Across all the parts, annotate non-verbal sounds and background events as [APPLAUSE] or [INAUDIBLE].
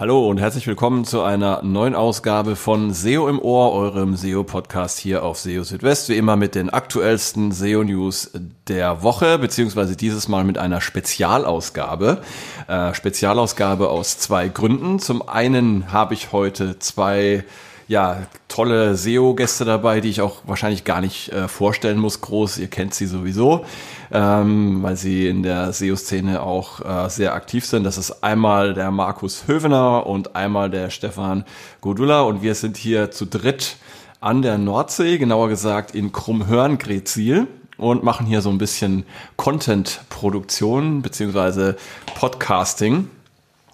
Hallo und herzlich willkommen zu einer neuen Ausgabe von SEO im Ohr, eurem SEO-Podcast hier auf SEO Südwest. Wie immer mit den aktuellsten SEO-News der Woche, beziehungsweise dieses Mal mit einer Spezialausgabe. Äh, Spezialausgabe aus zwei Gründen. Zum einen habe ich heute zwei ja, tolle SEO-Gäste dabei, die ich auch wahrscheinlich gar nicht äh, vorstellen muss, groß. Ihr kennt sie sowieso, ähm, weil sie in der SEO-Szene auch äh, sehr aktiv sind. Das ist einmal der Markus Hövener und einmal der Stefan Godula und wir sind hier zu dritt an der Nordsee, genauer gesagt in Krummhörn-Grezil und machen hier so ein bisschen Content-Produktion beziehungsweise Podcasting.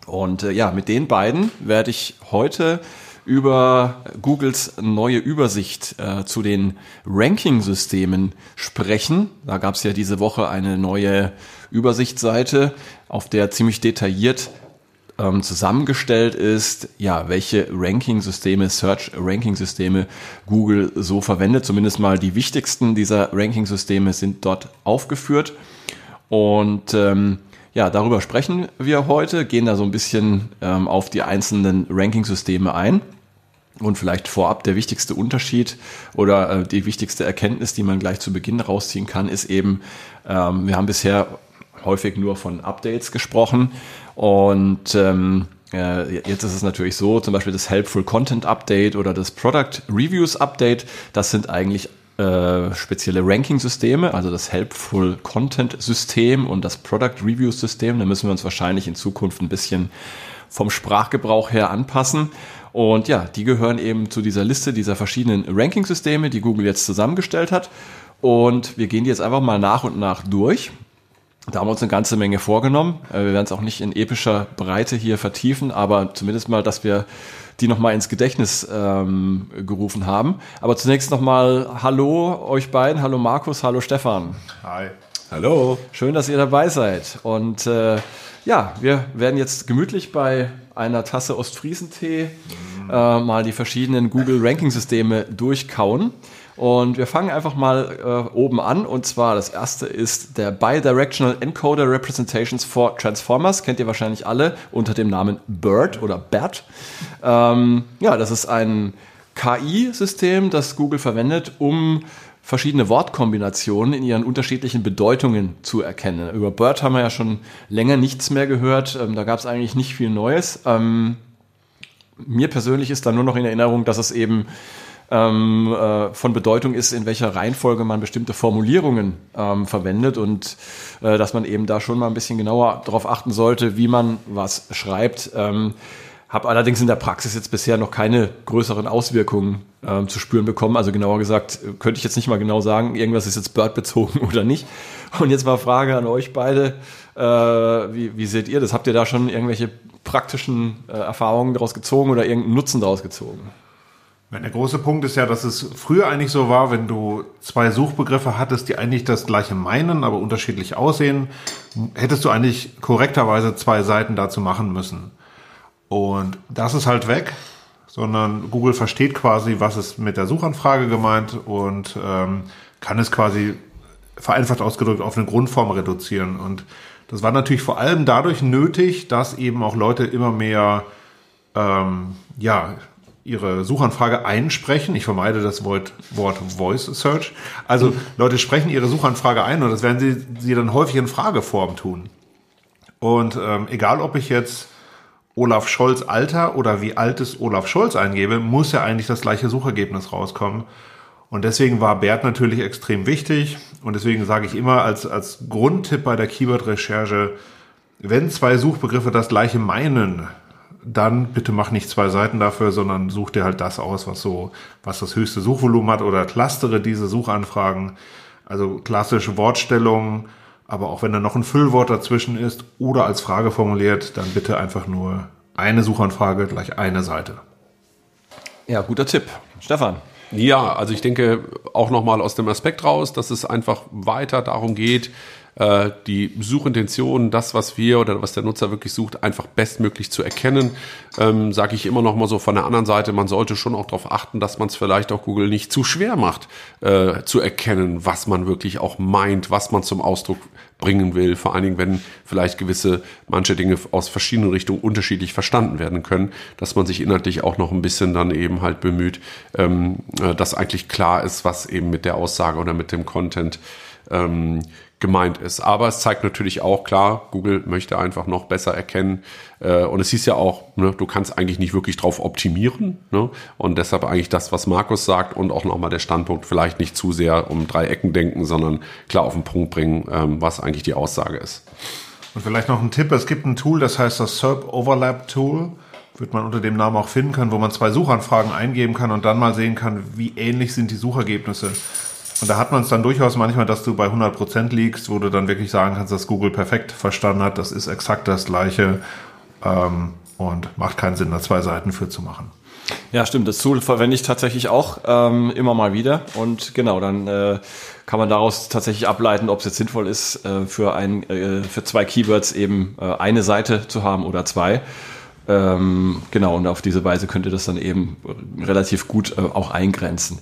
Und äh, ja, mit den beiden werde ich heute über Googles neue Übersicht äh, zu den Ranking-Systemen sprechen. Da gab es ja diese Woche eine neue Übersichtsseite, auf der ziemlich detailliert ähm, zusammengestellt ist, ja, welche Ranking-Systeme, Search-Ranking-Systeme Google so verwendet. Zumindest mal die wichtigsten dieser Ranking-Systeme sind dort aufgeführt. Und ähm, ja, darüber sprechen wir heute, gehen da so ein bisschen ähm, auf die einzelnen Ranking-Systeme ein. Und vielleicht vorab der wichtigste Unterschied oder äh, die wichtigste Erkenntnis, die man gleich zu Beginn rausziehen kann, ist eben, ähm, wir haben bisher häufig nur von Updates gesprochen und ähm, äh, jetzt ist es natürlich so, zum Beispiel das Helpful Content Update oder das Product Reviews Update, das sind eigentlich äh, spezielle Ranking-Systeme, also das Helpful Content-System und das Product Review-System. Da müssen wir uns wahrscheinlich in Zukunft ein bisschen vom Sprachgebrauch her anpassen. Und ja, die gehören eben zu dieser Liste dieser verschiedenen Ranking-Systeme, die Google jetzt zusammengestellt hat. Und wir gehen die jetzt einfach mal nach und nach durch. Da haben wir uns eine ganze Menge vorgenommen. Äh, wir werden es auch nicht in epischer Breite hier vertiefen, aber zumindest mal, dass wir die nochmal ins Gedächtnis ähm, gerufen haben. Aber zunächst nochmal Hallo euch beiden. Hallo Markus, hallo Stefan. Hi. Hallo. Schön, dass ihr dabei seid. Und äh, ja, wir werden jetzt gemütlich bei einer Tasse Ostfriesentee äh, mal die verschiedenen Google Ranking Systeme durchkauen. Und wir fangen einfach mal äh, oben an. Und zwar das erste ist der Bidirectional Encoder Representations for Transformers. Kennt ihr wahrscheinlich alle unter dem Namen BERT oder BERT. Ähm, ja, das ist ein KI-System, das Google verwendet, um verschiedene Wortkombinationen in ihren unterschiedlichen Bedeutungen zu erkennen. Über BERT haben wir ja schon länger nichts mehr gehört. Ähm, da gab es eigentlich nicht viel Neues. Ähm, mir persönlich ist da nur noch in Erinnerung, dass es eben ähm, äh, von Bedeutung ist, in welcher Reihenfolge man bestimmte Formulierungen ähm, verwendet und äh, dass man eben da schon mal ein bisschen genauer darauf achten sollte, wie man was schreibt. Ähm, habe allerdings in der Praxis jetzt bisher noch keine größeren Auswirkungen ähm, zu spüren bekommen. Also genauer gesagt, könnte ich jetzt nicht mal genau sagen, irgendwas ist jetzt Bird bezogen [LAUGHS] oder nicht. Und jetzt mal Frage an euch beide. Äh, wie, wie seht ihr das? Habt ihr da schon irgendwelche praktischen äh, Erfahrungen daraus gezogen oder irgendeinen Nutzen daraus gezogen? Der große Punkt ist ja, dass es früher eigentlich so war, wenn du zwei Suchbegriffe hattest, die eigentlich das gleiche meinen, aber unterschiedlich aussehen, hättest du eigentlich korrekterweise zwei Seiten dazu machen müssen. Und das ist halt weg, sondern Google versteht quasi, was ist mit der Suchanfrage gemeint und ähm, kann es quasi vereinfacht ausgedrückt auf eine Grundform reduzieren. Und das war natürlich vor allem dadurch nötig, dass eben auch Leute immer mehr ähm, ja, ihre Suchanfrage einsprechen. Ich vermeide das Wort, Wort Voice Search. Also Leute sprechen ihre Suchanfrage ein und das werden sie, sie dann häufig in Frageform tun. Und ähm, egal, ob ich jetzt Olaf Scholz Alter oder wie alt ist Olaf Scholz eingebe, muss ja eigentlich das gleiche Suchergebnis rauskommen. Und deswegen war Bert natürlich extrem wichtig. Und deswegen sage ich immer als, als Grundtipp bei der Keyword-Recherche, wenn zwei Suchbegriffe das gleiche meinen, dann bitte mach nicht zwei Seiten dafür, sondern such dir halt das aus, was so, was das höchste Suchvolumen hat oder clustere diese Suchanfragen. Also klassische Wortstellungen, aber auch wenn da noch ein Füllwort dazwischen ist oder als Frage formuliert, dann bitte einfach nur eine Suchanfrage gleich eine Seite. Ja, guter Tipp. Stefan. Ja, also ich denke auch nochmal aus dem Aspekt raus, dass es einfach weiter darum geht, äh, die Suchintention, das, was wir oder was der Nutzer wirklich sucht, einfach bestmöglich zu erkennen. Ähm, Sage ich immer noch mal so von der anderen Seite, man sollte schon auch darauf achten, dass man es vielleicht auch Google nicht zu schwer macht, äh, zu erkennen, was man wirklich auch meint, was man zum Ausdruck bringen will, vor allen Dingen, wenn vielleicht gewisse, manche Dinge aus verschiedenen Richtungen unterschiedlich verstanden werden können, dass man sich inhaltlich auch noch ein bisschen dann eben halt bemüht, ähm, äh, dass eigentlich klar ist, was eben mit der Aussage oder mit dem Content ähm, gemeint ist. Aber es zeigt natürlich auch klar, Google möchte einfach noch besser erkennen. Äh, und es hieß ja auch, ne, du kannst eigentlich nicht wirklich drauf optimieren. Ne? Und deshalb eigentlich das, was Markus sagt und auch nochmal der Standpunkt, vielleicht nicht zu sehr um drei Ecken denken, sondern klar auf den Punkt bringen, ähm, was eigentlich die Aussage ist. Und vielleicht noch ein Tipp, es gibt ein Tool, das heißt das SERP Overlap Tool wird man unter dem Namen auch finden können, wo man zwei Suchanfragen eingeben kann und dann mal sehen kann, wie ähnlich sind die Suchergebnisse. Und da hat man es dann durchaus manchmal, dass du bei 100% liegst, wo du dann wirklich sagen kannst, dass Google perfekt verstanden hat, das ist exakt das gleiche ähm, und macht keinen Sinn, da zwei Seiten für zu machen. Ja, stimmt. Das Tool verwende ich tatsächlich auch ähm, immer mal wieder. Und genau, dann äh, kann man daraus tatsächlich ableiten, ob es jetzt sinnvoll ist, äh, für, ein, äh, für zwei Keywords eben äh, eine Seite zu haben oder zwei. Ähm, genau, und auf diese Weise könnt ihr das dann eben relativ gut äh, auch eingrenzen.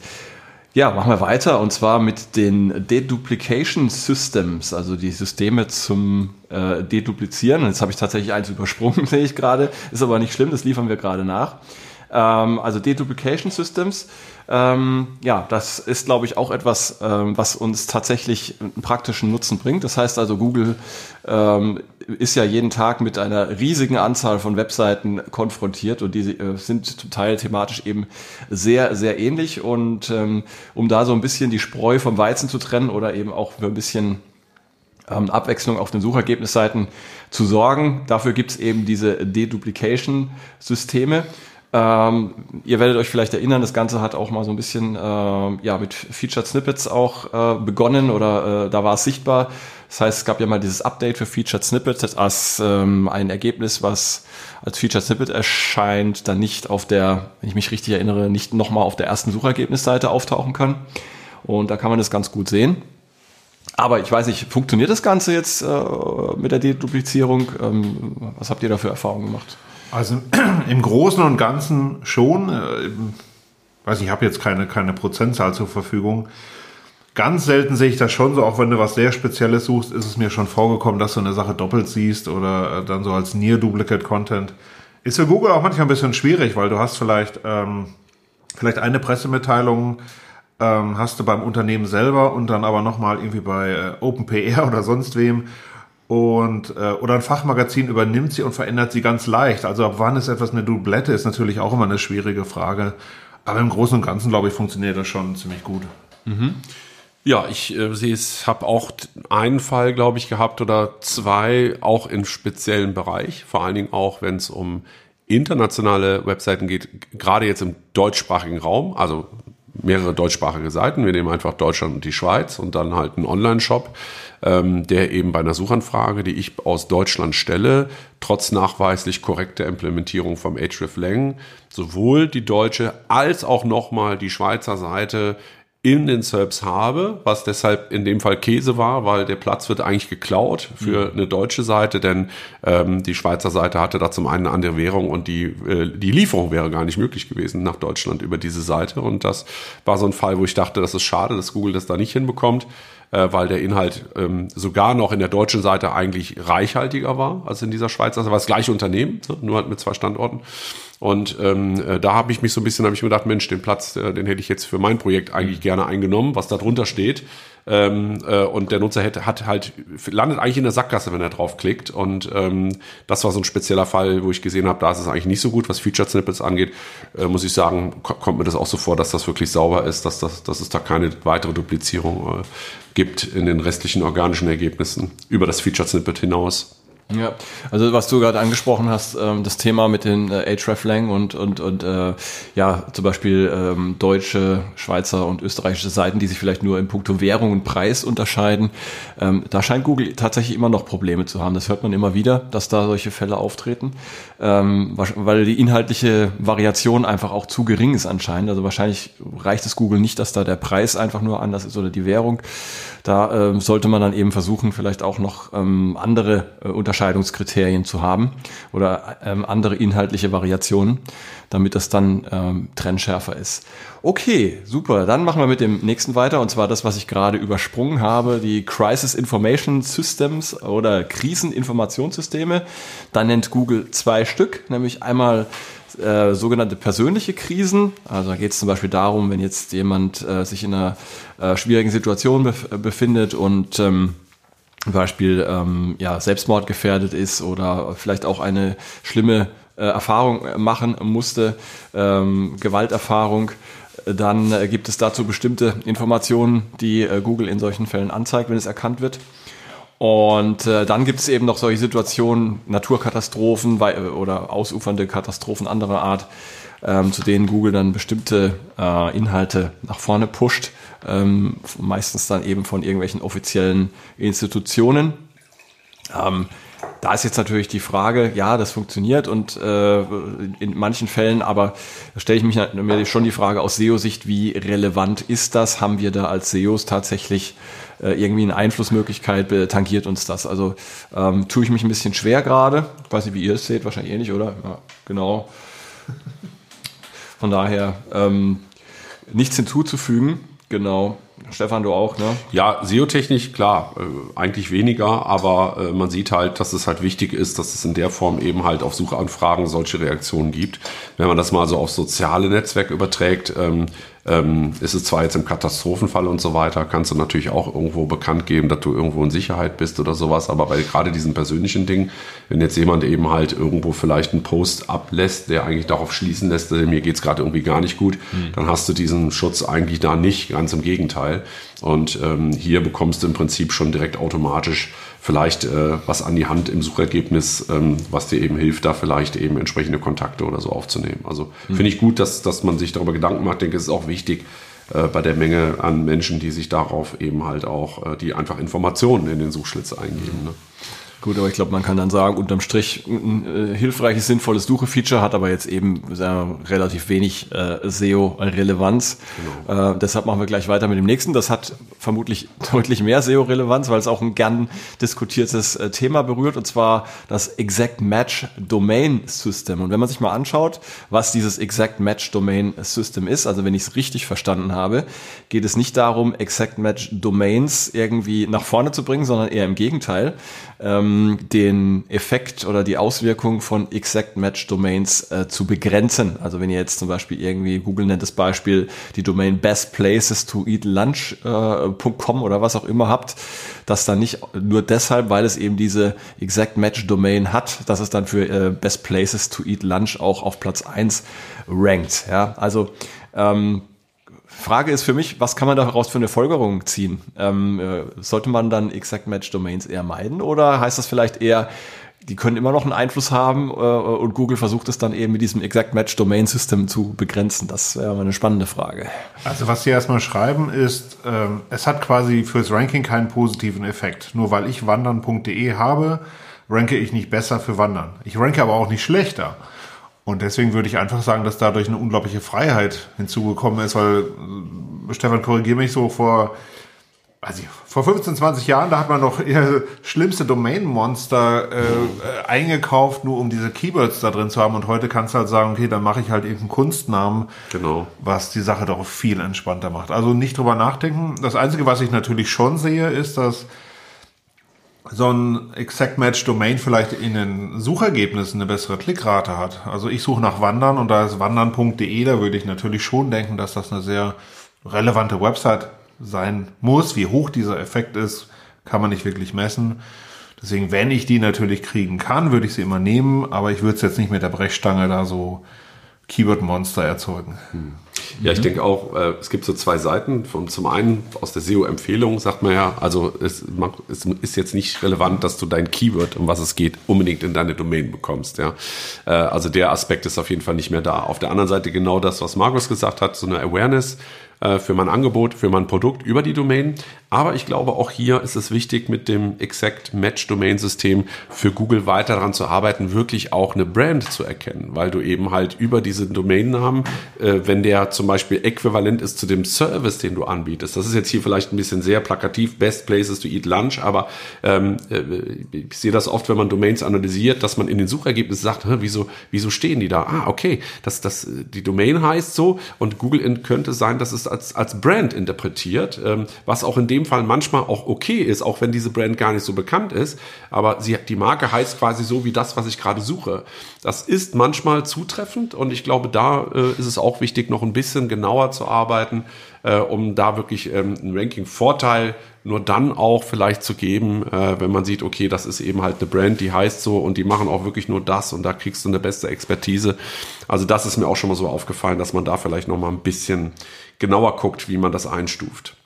Ja, machen wir weiter und zwar mit den Deduplication Systems, also die Systeme zum äh, Deduplizieren. Jetzt habe ich tatsächlich eins übersprungen, [LAUGHS] sehe ich gerade. Ist aber nicht schlimm, das liefern wir gerade nach. Ähm, also Deduplication Systems ähm, ja, das ist, glaube ich, auch etwas, ähm, was uns tatsächlich einen praktischen Nutzen bringt. Das heißt also, Google ähm, ist ja jeden Tag mit einer riesigen Anzahl von Webseiten konfrontiert und die äh, sind zum Teil thematisch eben sehr, sehr ähnlich. Und ähm, um da so ein bisschen die Spreu vom Weizen zu trennen oder eben auch für ein bisschen ähm, Abwechslung auf den Suchergebnisseiten zu sorgen, dafür gibt es eben diese Deduplication-Systeme. Ähm, ihr werdet euch vielleicht erinnern, das Ganze hat auch mal so ein bisschen äh, ja, mit Featured Snippets auch äh, begonnen oder äh, da war es sichtbar. Das heißt, es gab ja mal dieses Update für Featured Snippets als ähm, ein Ergebnis, was als Featured Snippet erscheint, dann nicht auf der, wenn ich mich richtig erinnere, nicht nochmal auf der ersten Suchergebnisseite auftauchen kann. Und da kann man das ganz gut sehen. Aber ich weiß nicht, funktioniert das Ganze jetzt äh, mit der Deduplizierung? Ähm, was habt ihr da für Erfahrungen gemacht? Also [CLEARS THROAT] im Großen und Ganzen schon. Äh, weiß ich habe jetzt keine, keine Prozentzahl zur Verfügung. Ganz selten sehe ich das schon so, auch wenn du was sehr Spezielles suchst, ist es mir schon vorgekommen, dass du eine Sache doppelt siehst oder äh, dann so als Near Duplicate Content. Ist für Google auch manchmal ein bisschen schwierig, weil du hast vielleicht, ähm, vielleicht eine Pressemitteilung ähm, hast du beim Unternehmen selber und dann aber nochmal irgendwie bei äh, OpenPR [LAUGHS] oder sonst wem und äh, oder ein Fachmagazin übernimmt sie und verändert sie ganz leicht. Also ab wann ist etwas eine Doublette, ist natürlich auch immer eine schwierige Frage. Aber im Großen und Ganzen, glaube ich, funktioniert das schon ziemlich gut. Mhm. Ja, ich äh, habe auch einen Fall, glaube ich, gehabt oder zwei, auch im speziellen Bereich, vor allen Dingen auch, wenn es um internationale Webseiten geht, gerade jetzt im deutschsprachigen Raum, also mehrere deutschsprachige Seiten. Wir nehmen einfach Deutschland und die Schweiz und dann halt einen Online-Shop, ähm, der eben bei einer Suchanfrage, die ich aus Deutschland stelle, trotz nachweislich korrekter Implementierung vom hreflang sowohl die deutsche als auch nochmal die Schweizer Seite in den SERPs habe, was deshalb in dem Fall Käse war, weil der Platz wird eigentlich geklaut für mhm. eine deutsche Seite, denn ähm, die Schweizer Seite hatte da zum einen eine andere Währung und die, äh, die Lieferung wäre gar nicht möglich gewesen nach Deutschland über diese Seite. Und das war so ein Fall, wo ich dachte, das ist schade, dass Google das da nicht hinbekommt äh, weil der Inhalt ähm, sogar noch in der deutschen Seite eigentlich reichhaltiger war als in dieser Schweizer. Das war das gleiche Unternehmen, so, nur halt mit zwei Standorten. Und ähm, äh, da habe ich mich so ein bisschen, habe ich mir gedacht, Mensch, den Platz, äh, den hätte ich jetzt für mein Projekt eigentlich gerne eingenommen, was da drunter steht. Ähm, äh, und der Nutzer hätte, hat halt, landet eigentlich in der Sackgasse, wenn er draufklickt. Und ähm, das war so ein spezieller Fall, wo ich gesehen habe, da ist es eigentlich nicht so gut, was Featured Snippets angeht. Äh, muss ich sagen, kommt mir das auch so vor, dass das wirklich sauber ist, dass, das, dass es da keine weitere Duplizierung äh, gibt in den restlichen organischen Ergebnissen über das Featured Snippet hinaus. Ja, also was du gerade angesprochen hast, ähm, das Thema mit den äh, hreflang und und und äh, ja zum Beispiel ähm, deutsche, Schweizer und österreichische Seiten, die sich vielleicht nur in puncto Währung und Preis unterscheiden, ähm, da scheint Google tatsächlich immer noch Probleme zu haben. Das hört man immer wieder, dass da solche Fälle auftreten, ähm, weil die inhaltliche Variation einfach auch zu gering ist anscheinend. Also wahrscheinlich reicht es Google nicht, dass da der Preis einfach nur anders ist oder die Währung. Da ähm, sollte man dann eben versuchen, vielleicht auch noch ähm, andere äh, Unterscheidungskriterien zu haben oder ähm, andere inhaltliche Variationen, damit das dann ähm, trennschärfer ist. Okay, super. Dann machen wir mit dem nächsten weiter und zwar das, was ich gerade übersprungen habe, die Crisis Information Systems oder Kriseninformationssysteme. Da nennt Google zwei Stück, nämlich einmal äh, sogenannte persönliche Krisen. Also da geht es zum Beispiel darum, wenn jetzt jemand äh, sich in einer äh, schwierigen Situation bef befindet und ähm, zum Beispiel ähm, ja, Selbstmord gefährdet ist oder vielleicht auch eine schlimme äh, Erfahrung machen musste, ähm, Gewalterfahrung, dann äh, gibt es dazu bestimmte Informationen, die äh, Google in solchen Fällen anzeigt, wenn es erkannt wird. Und äh, dann gibt es eben noch solche Situationen, Naturkatastrophen oder ausufernde Katastrophen anderer Art, ähm, zu denen Google dann bestimmte äh, Inhalte nach vorne pusht, ähm, meistens dann eben von irgendwelchen offiziellen Institutionen. Ähm, da ist jetzt natürlich die Frage, ja, das funktioniert und äh, in manchen Fällen, aber da stelle ich mich mir schon die Frage aus SEO-Sicht, wie relevant ist das? Haben wir da als SEOs tatsächlich äh, irgendwie eine Einflussmöglichkeit, tangiert uns das? Also ähm, tue ich mich ein bisschen schwer gerade. Ich weiß nicht, wie ihr es seht, wahrscheinlich ähnlich, oder? Ja, genau. Von daher ähm, nichts hinzuzufügen. Genau. Stefan, du auch, ne? Ja, SEO-technisch, klar, äh, eigentlich weniger, aber äh, man sieht halt, dass es halt wichtig ist, dass es in der Form eben halt auf Suchanfragen solche Reaktionen gibt. Wenn man das mal so auf soziale Netzwerke überträgt, ähm, ähm, ist es zwar jetzt im Katastrophenfall und so weiter, kannst du natürlich auch irgendwo bekannt geben, dass du irgendwo in Sicherheit bist oder sowas, aber bei gerade diesen persönlichen Dingen, wenn jetzt jemand eben halt irgendwo vielleicht einen Post ablässt, der eigentlich darauf schließen lässt, mir geht's gerade irgendwie gar nicht gut, mhm. dann hast du diesen Schutz eigentlich da nicht, ganz im Gegenteil. Und ähm, hier bekommst du im Prinzip schon direkt automatisch vielleicht äh, was an die Hand im Suchergebnis, ähm, was dir eben hilft, da vielleicht eben entsprechende Kontakte oder so aufzunehmen. Also mhm. finde ich gut, dass, dass man sich darüber Gedanken macht. Ich denke, es ist auch wichtig äh, bei der Menge an Menschen, die sich darauf eben halt auch, äh, die einfach Informationen in den Suchschlitz eingeben. Ne? Gut, aber ich glaube, man kann dann sagen, unterm Strich ein äh, hilfreiches, sinnvolles Suche-Feature hat aber jetzt eben wir, relativ wenig äh, SEO-Relevanz. Genau. Äh, deshalb machen wir gleich weiter mit dem nächsten. Das hat vermutlich [LAUGHS] deutlich mehr SEO-Relevanz, weil es auch ein gern diskutiertes äh, Thema berührt, und zwar das Exact Match Domain System. Und wenn man sich mal anschaut, was dieses Exact Match Domain System ist, also wenn ich es richtig verstanden habe, geht es nicht darum, Exact Match Domains irgendwie nach vorne zu bringen, sondern eher im Gegenteil ähm, den Effekt oder die Auswirkung von Exact Match Domains äh, zu begrenzen. Also wenn ihr jetzt zum Beispiel irgendwie, Google nennt das Beispiel, die Domain Best Places to Eat Lunch.com äh, oder was auch immer habt, das dann nicht nur deshalb, weil es eben diese Exact Match Domain hat, dass es dann für äh, Best Places to Eat Lunch auch auf Platz eins rankt. Ja, also ähm, Frage ist für mich, was kann man daraus für eine Folgerung ziehen? Ähm, äh, sollte man dann Exact Match Domains eher meiden oder heißt das vielleicht eher, die können immer noch einen Einfluss haben äh, und Google versucht es dann eben mit diesem Exact Match Domain System zu begrenzen? Das wäre eine spannende Frage. Also was Sie erstmal schreiben ist, ähm, es hat quasi fürs Ranking keinen positiven Effekt. Nur weil ich wandern.de habe, ranke ich nicht besser für Wandern. Ich ranke aber auch nicht schlechter. Und deswegen würde ich einfach sagen, dass dadurch eine unglaubliche Freiheit hinzugekommen ist, weil, äh, Stefan, korrigiere mich so, vor, weiß ich, vor 15, 20 Jahren, da hat man noch eher [LAUGHS] schlimmste Domain-Monster äh, äh, eingekauft, nur um diese Keywords da drin zu haben. Und heute kannst du halt sagen, okay, dann mache ich halt irgendeinen Kunstnamen, genau. was die Sache doch viel entspannter macht. Also nicht drüber nachdenken. Das Einzige, was ich natürlich schon sehe, ist, dass so ein Exact Match Domain vielleicht in den Suchergebnissen eine bessere Klickrate hat. Also ich suche nach Wandern und da ist wandern.de, da würde ich natürlich schon denken, dass das eine sehr relevante Website sein muss. Wie hoch dieser Effekt ist, kann man nicht wirklich messen. Deswegen, wenn ich die natürlich kriegen kann, würde ich sie immer nehmen, aber ich würde es jetzt nicht mit der Brechstange da so Keyword-Monster erzeugen. Hm. Ja, ich mhm. denke auch, äh, es gibt so zwei Seiten. Zum einen aus der SEO-Empfehlung sagt man ja, also es, es, ist jetzt nicht relevant, dass du dein Keyword, um was es geht, unbedingt in deine Domain bekommst. Ja, äh, also der Aspekt ist auf jeden Fall nicht mehr da. Auf der anderen Seite genau das, was Markus gesagt hat, so eine Awareness äh, für mein Angebot, für mein Produkt über die Domain. Aber ich glaube, auch hier ist es wichtig, mit dem Exact Match Domain System für Google weiter daran zu arbeiten, wirklich auch eine Brand zu erkennen, weil du eben halt über diese Domainnamen, äh, wenn der zum Beispiel äquivalent ist zu dem Service, den du anbietest, das ist jetzt hier vielleicht ein bisschen sehr plakativ, Best Places to Eat Lunch, aber ähm, äh, ich sehe das oft, wenn man Domains analysiert, dass man in den Suchergebnissen sagt, wieso, wieso stehen die da? Ah, okay, das, das, die Domain heißt so und Google könnte sein, dass es als, als Brand interpretiert, ähm, was auch in dem Fall manchmal auch okay ist, auch wenn diese Brand gar nicht so bekannt ist, aber sie, die Marke heißt quasi so wie das, was ich gerade suche. Das ist manchmal zutreffend und ich glaube, da äh, ist es auch wichtig, noch ein bisschen genauer zu arbeiten, äh, um da wirklich ähm, einen Ranking-Vorteil nur dann auch vielleicht zu geben, äh, wenn man sieht, okay, das ist eben halt eine Brand, die heißt so und die machen auch wirklich nur das und da kriegst du eine beste Expertise. Also das ist mir auch schon mal so aufgefallen, dass man da vielleicht noch mal ein bisschen genauer guckt, wie man das einstuft.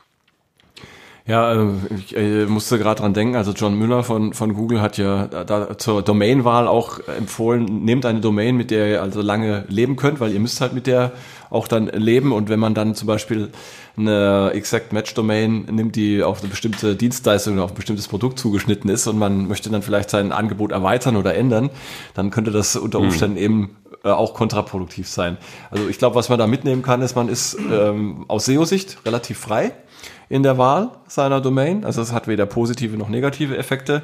Ja, äh, ich äh, musste gerade dran denken, also John Müller von, von Google hat ja da zur Domainwahl auch empfohlen, nehmt eine Domain, mit der ihr also lange leben könnt, weil ihr müsst halt mit der auch dann leben und wenn man dann zum Beispiel eine Exact Match Domain nimmt, die auf eine bestimmte Dienstleistung oder auf ein bestimmtes Produkt zugeschnitten ist und man möchte dann vielleicht sein Angebot erweitern oder ändern, dann könnte das unter hm. Umständen hm. eben äh, auch kontraproduktiv sein. Also ich glaube, was man da mitnehmen kann, ist, man ist ähm, aus SEO-Sicht relativ frei in der Wahl seiner Domain. Also es hat weder positive noch negative Effekte,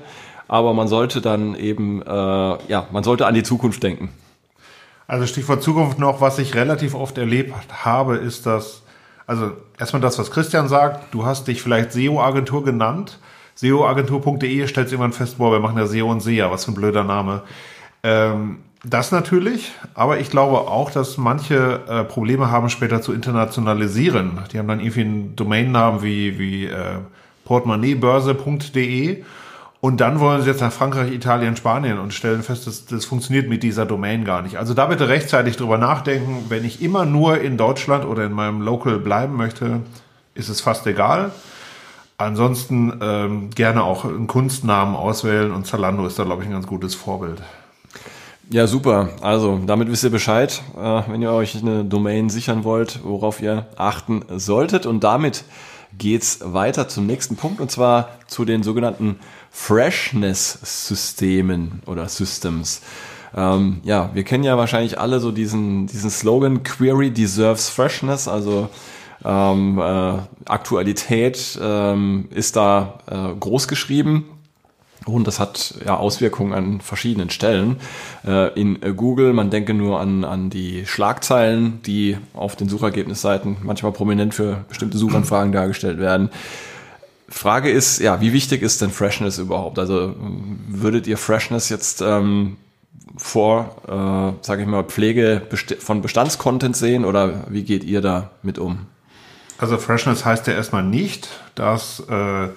aber man sollte dann eben, äh, ja, man sollte an die Zukunft denken. Also Stichwort Zukunft noch, was ich relativ oft erlebt habe, ist, dass, also erstmal das, was Christian sagt, du hast dich vielleicht SEO-Agentur genannt. SEOagentur.de stellt irgendwann fest, boah, wir machen ja SEO und SEA, was für ein blöder Name. Ähm, das natürlich, aber ich glaube auch, dass manche äh, Probleme haben, später zu internationalisieren. Die haben dann irgendwie einen Domainnamen wie, wie äh, portemonnaie-börse.de und dann wollen sie jetzt nach Frankreich, Italien, Spanien und stellen fest, dass das funktioniert mit dieser Domain gar nicht. Also da bitte rechtzeitig drüber nachdenken. Wenn ich immer nur in Deutschland oder in meinem Local bleiben möchte, ist es fast egal. Ansonsten ähm, gerne auch einen Kunstnamen auswählen und Zalando ist da, glaube ich, ein ganz gutes Vorbild. Ja, super. Also, damit wisst ihr Bescheid, äh, wenn ihr euch eine Domain sichern wollt, worauf ihr achten solltet. Und damit geht's weiter zum nächsten Punkt und zwar zu den sogenannten Freshness-Systemen oder Systems. Ähm, ja, wir kennen ja wahrscheinlich alle so diesen, diesen Slogan Query deserves Freshness, also ähm, äh, Aktualität ähm, ist da äh, groß geschrieben und das hat ja Auswirkungen an verschiedenen Stellen. Äh, in äh, Google, man denke nur an, an die Schlagzeilen, die auf den Suchergebnisseiten manchmal prominent für bestimmte Suchanfragen [CLEARS THROAT] dargestellt werden. Frage ist, ja, wie wichtig ist denn Freshness überhaupt? Also würdet ihr Freshness jetzt ähm, vor, äh, sage ich mal, Pflege von Bestandscontent sehen oder wie geht ihr da mit um? Also Freshness heißt ja erstmal nicht, dass äh,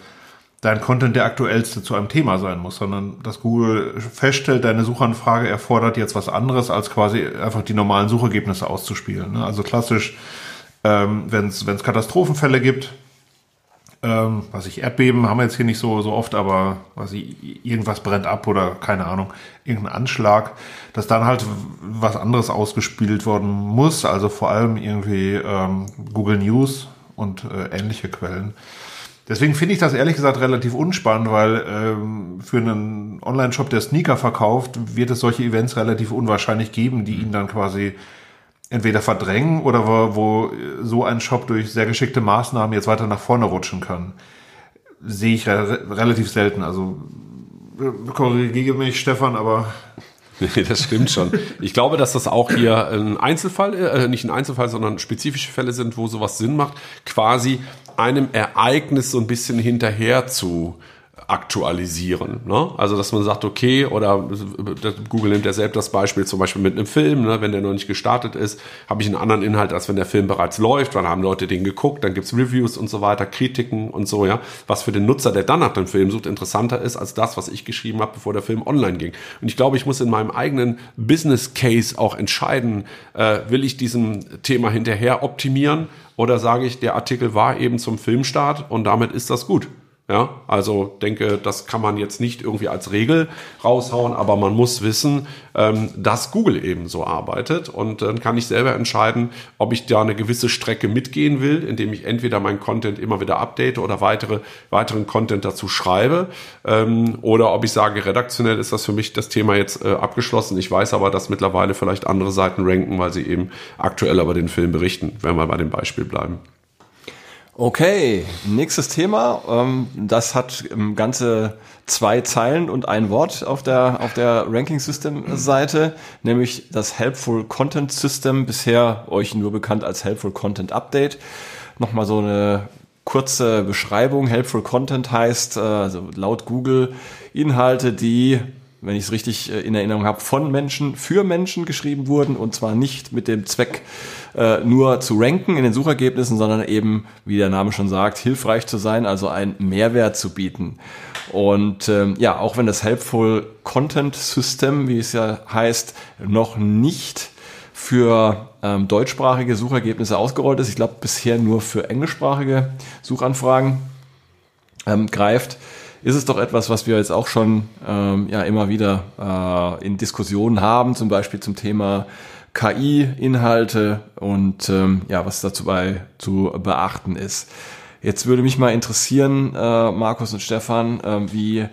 dein Content der aktuellste zu einem Thema sein muss, sondern dass Google feststellt, deine Suchanfrage erfordert jetzt was anderes, als quasi einfach die normalen Suchergebnisse auszuspielen. Ne? Also klassisch, ähm, wenn es Katastrophenfälle gibt, ähm, was ich Erdbeben haben wir jetzt hier nicht so so oft, aber was ich, irgendwas brennt ab oder keine Ahnung, irgendein Anschlag, dass dann halt was anderes ausgespielt worden muss, also vor allem irgendwie ähm, Google News und äh, ähnliche Quellen. Deswegen finde ich das ehrlich gesagt relativ unspannend, weil ähm, für einen Online-Shop, der Sneaker verkauft, wird es solche Events relativ unwahrscheinlich geben, die ihn dann quasi entweder verdrängen oder wo, wo so ein Shop durch sehr geschickte Maßnahmen jetzt weiter nach vorne rutschen kann. Sehe ich re relativ selten. Also korrigiere mich, Stefan, aber [LAUGHS] Nee, das stimmt schon. Ich glaube, dass das auch hier ein Einzelfall, äh, nicht ein Einzelfall, sondern spezifische Fälle sind, wo sowas Sinn macht, quasi einem Ereignis so ein bisschen hinterher zu aktualisieren. Ne? Also dass man sagt, okay, oder Google nimmt ja selbst das Beispiel zum Beispiel mit einem Film, ne? wenn der noch nicht gestartet ist, habe ich einen anderen Inhalt, als wenn der Film bereits läuft, dann haben Leute den geguckt, dann gibt's Reviews und so weiter, Kritiken und so, ja, was für den Nutzer, der dann nach dem Film sucht, interessanter ist als das, was ich geschrieben habe, bevor der Film online ging. Und ich glaube, ich muss in meinem eigenen Business Case auch entscheiden, äh, will ich diesem Thema hinterher optimieren oder sage ich, der Artikel war eben zum Filmstart und damit ist das gut. Ja, also denke, das kann man jetzt nicht irgendwie als Regel raushauen, aber man muss wissen, ähm, dass Google eben so arbeitet und dann kann ich selber entscheiden, ob ich da eine gewisse Strecke mitgehen will, indem ich entweder meinen Content immer wieder update oder weitere, weiteren Content dazu schreibe ähm, oder ob ich sage, redaktionell ist das für mich das Thema jetzt äh, abgeschlossen. Ich weiß aber, dass mittlerweile vielleicht andere Seiten ranken, weil sie eben aktuell über den Film berichten, wenn wir bei dem Beispiel bleiben. Okay, nächstes Thema. Ähm, das hat ähm, ganze zwei Zeilen und ein Wort auf der, auf der Ranking System Seite, nämlich das Helpful Content System, bisher euch nur bekannt als Helpful Content Update. Nochmal so eine kurze Beschreibung. Helpful Content heißt, äh, also laut Google, Inhalte, die wenn ich es richtig äh, in Erinnerung habe, von Menschen für Menschen geschrieben wurden und zwar nicht mit dem Zweck, äh, nur zu ranken in den Suchergebnissen, sondern eben, wie der Name schon sagt, hilfreich zu sein, also einen Mehrwert zu bieten. Und ähm, ja, auch wenn das Helpful Content System, wie es ja heißt, noch nicht für ähm, deutschsprachige Suchergebnisse ausgerollt ist, ich glaube bisher nur für englischsprachige Suchanfragen ähm, greift, ist es doch etwas, was wir jetzt auch schon ähm, ja immer wieder äh, in Diskussionen haben, zum Beispiel zum Thema KI-Inhalte und ähm, ja, was dazu bei zu beachten ist. Jetzt würde mich mal interessieren, äh, Markus und Stefan, äh, wie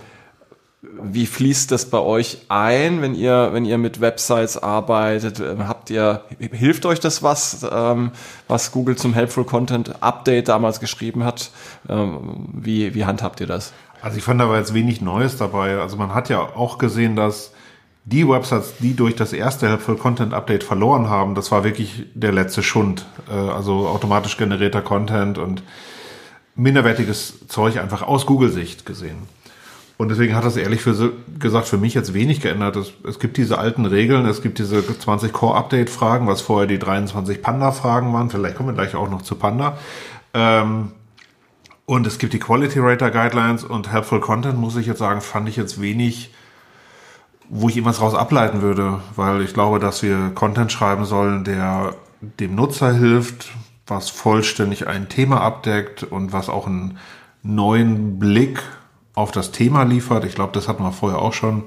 wie fließt das bei euch ein, wenn ihr, wenn ihr mit Websites arbeitet? Ähm, habt ihr, hilft euch das was, ähm, was Google zum Helpful Content Update damals geschrieben hat? Ähm, wie, wie handhabt ihr das? Also ich fand da war jetzt wenig Neues dabei. Also man hat ja auch gesehen, dass die Websites, die durch das erste Helpful Content Update verloren haben, das war wirklich der letzte Schund. Äh, also automatisch generierter Content und minderwertiges Zeug einfach aus Google-Sicht gesehen. Und deswegen hat das ehrlich gesagt für mich jetzt wenig geändert. Es, es gibt diese alten Regeln, es gibt diese 20 Core-Update-Fragen, was vorher die 23 Panda-Fragen waren. Vielleicht kommen wir gleich auch noch zu Panda. Ähm, und es gibt die Quality Rater Guidelines und Helpful Content, muss ich jetzt sagen, fand ich jetzt wenig, wo ich irgendwas raus ableiten würde, weil ich glaube, dass wir Content schreiben sollen, der dem Nutzer hilft, was vollständig ein Thema abdeckt und was auch einen neuen Blick auf das Thema liefert. Ich glaube, das hatten wir vorher auch schon.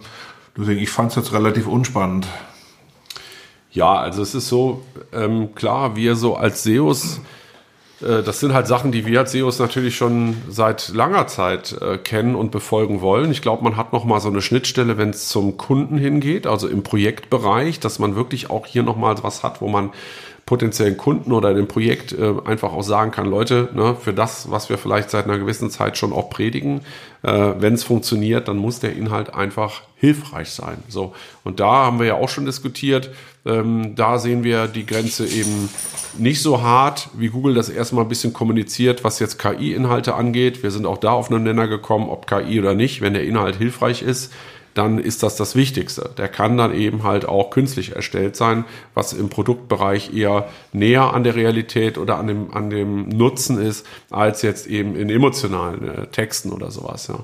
Deswegen, ich fand es jetzt relativ unspannend. Ja, also es ist so, ähm, klar, wir so als SEOs das sind halt Sachen, die wir als SEOs natürlich schon seit langer Zeit äh, kennen und befolgen wollen. Ich glaube, man hat noch mal so eine Schnittstelle, wenn es zum Kunden hingeht, also im Projektbereich, dass man wirklich auch hier noch mal was hat, wo man potenziellen Kunden oder dem Projekt äh, einfach auch sagen kann, Leute, ne, für das, was wir vielleicht seit einer gewissen Zeit schon auch predigen, äh, wenn es funktioniert, dann muss der Inhalt einfach hilfreich sein. So und da haben wir ja auch schon diskutiert. Ähm, da sehen wir die Grenze eben nicht so hart, wie Google das erstmal ein bisschen kommuniziert, was jetzt KI-Inhalte angeht. Wir sind auch da auf einen Nenner gekommen, ob KI oder nicht, wenn der Inhalt hilfreich ist dann ist das das Wichtigste. Der kann dann eben halt auch künstlich erstellt sein, was im Produktbereich eher näher an der Realität oder an dem, an dem Nutzen ist, als jetzt eben in emotionalen äh, Texten oder sowas. Ja.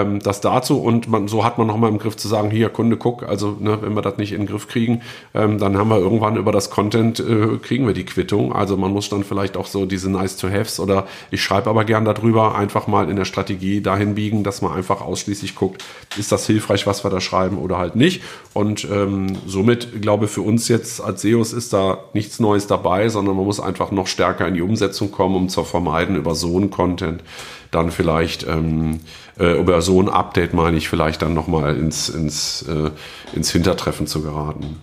Ähm, das dazu und man, so hat man nochmal im Griff zu sagen, hier Kunde, guck, also ne, wenn wir das nicht in den Griff kriegen, ähm, dann haben wir irgendwann über das Content, äh, kriegen wir die Quittung. Also man muss dann vielleicht auch so diese Nice-to-Haves oder ich schreibe aber gern darüber, einfach mal in der Strategie dahin biegen, dass man einfach ausschließlich guckt, ist das hilfreich, was wir da schreiben oder halt nicht. Und ähm, somit glaube ich, für uns jetzt als SEOs ist da nichts Neues dabei, sondern man muss einfach noch stärker in die Umsetzung kommen, um zu vermeiden, über so einen Content dann vielleicht ähm, äh, über so ein Update meine ich vielleicht dann nochmal ins, ins, äh, ins Hintertreffen zu geraten.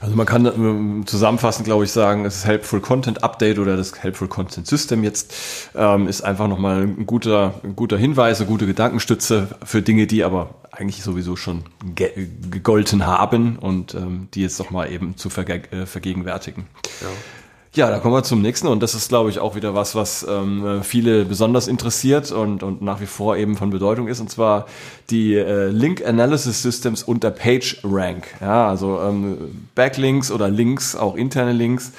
Also man kann ähm, zusammenfassend, glaube ich, sagen, das Helpful Content Update oder das Helpful Content System jetzt ähm, ist einfach nochmal ein guter, ein guter Hinweis, eine gute Gedankenstütze für Dinge, die aber eigentlich sowieso schon ge gegolten haben und ähm, die jetzt nochmal eben zu verge äh, vergegenwärtigen. Ja. Ja, da kommen wir zum nächsten und das ist, glaube ich, auch wieder was, was ähm, viele besonders interessiert und, und nach wie vor eben von Bedeutung ist, und zwar die äh, Link Analysis Systems und der Page Rank. Ja, also ähm, Backlinks oder Links, auch interne Links.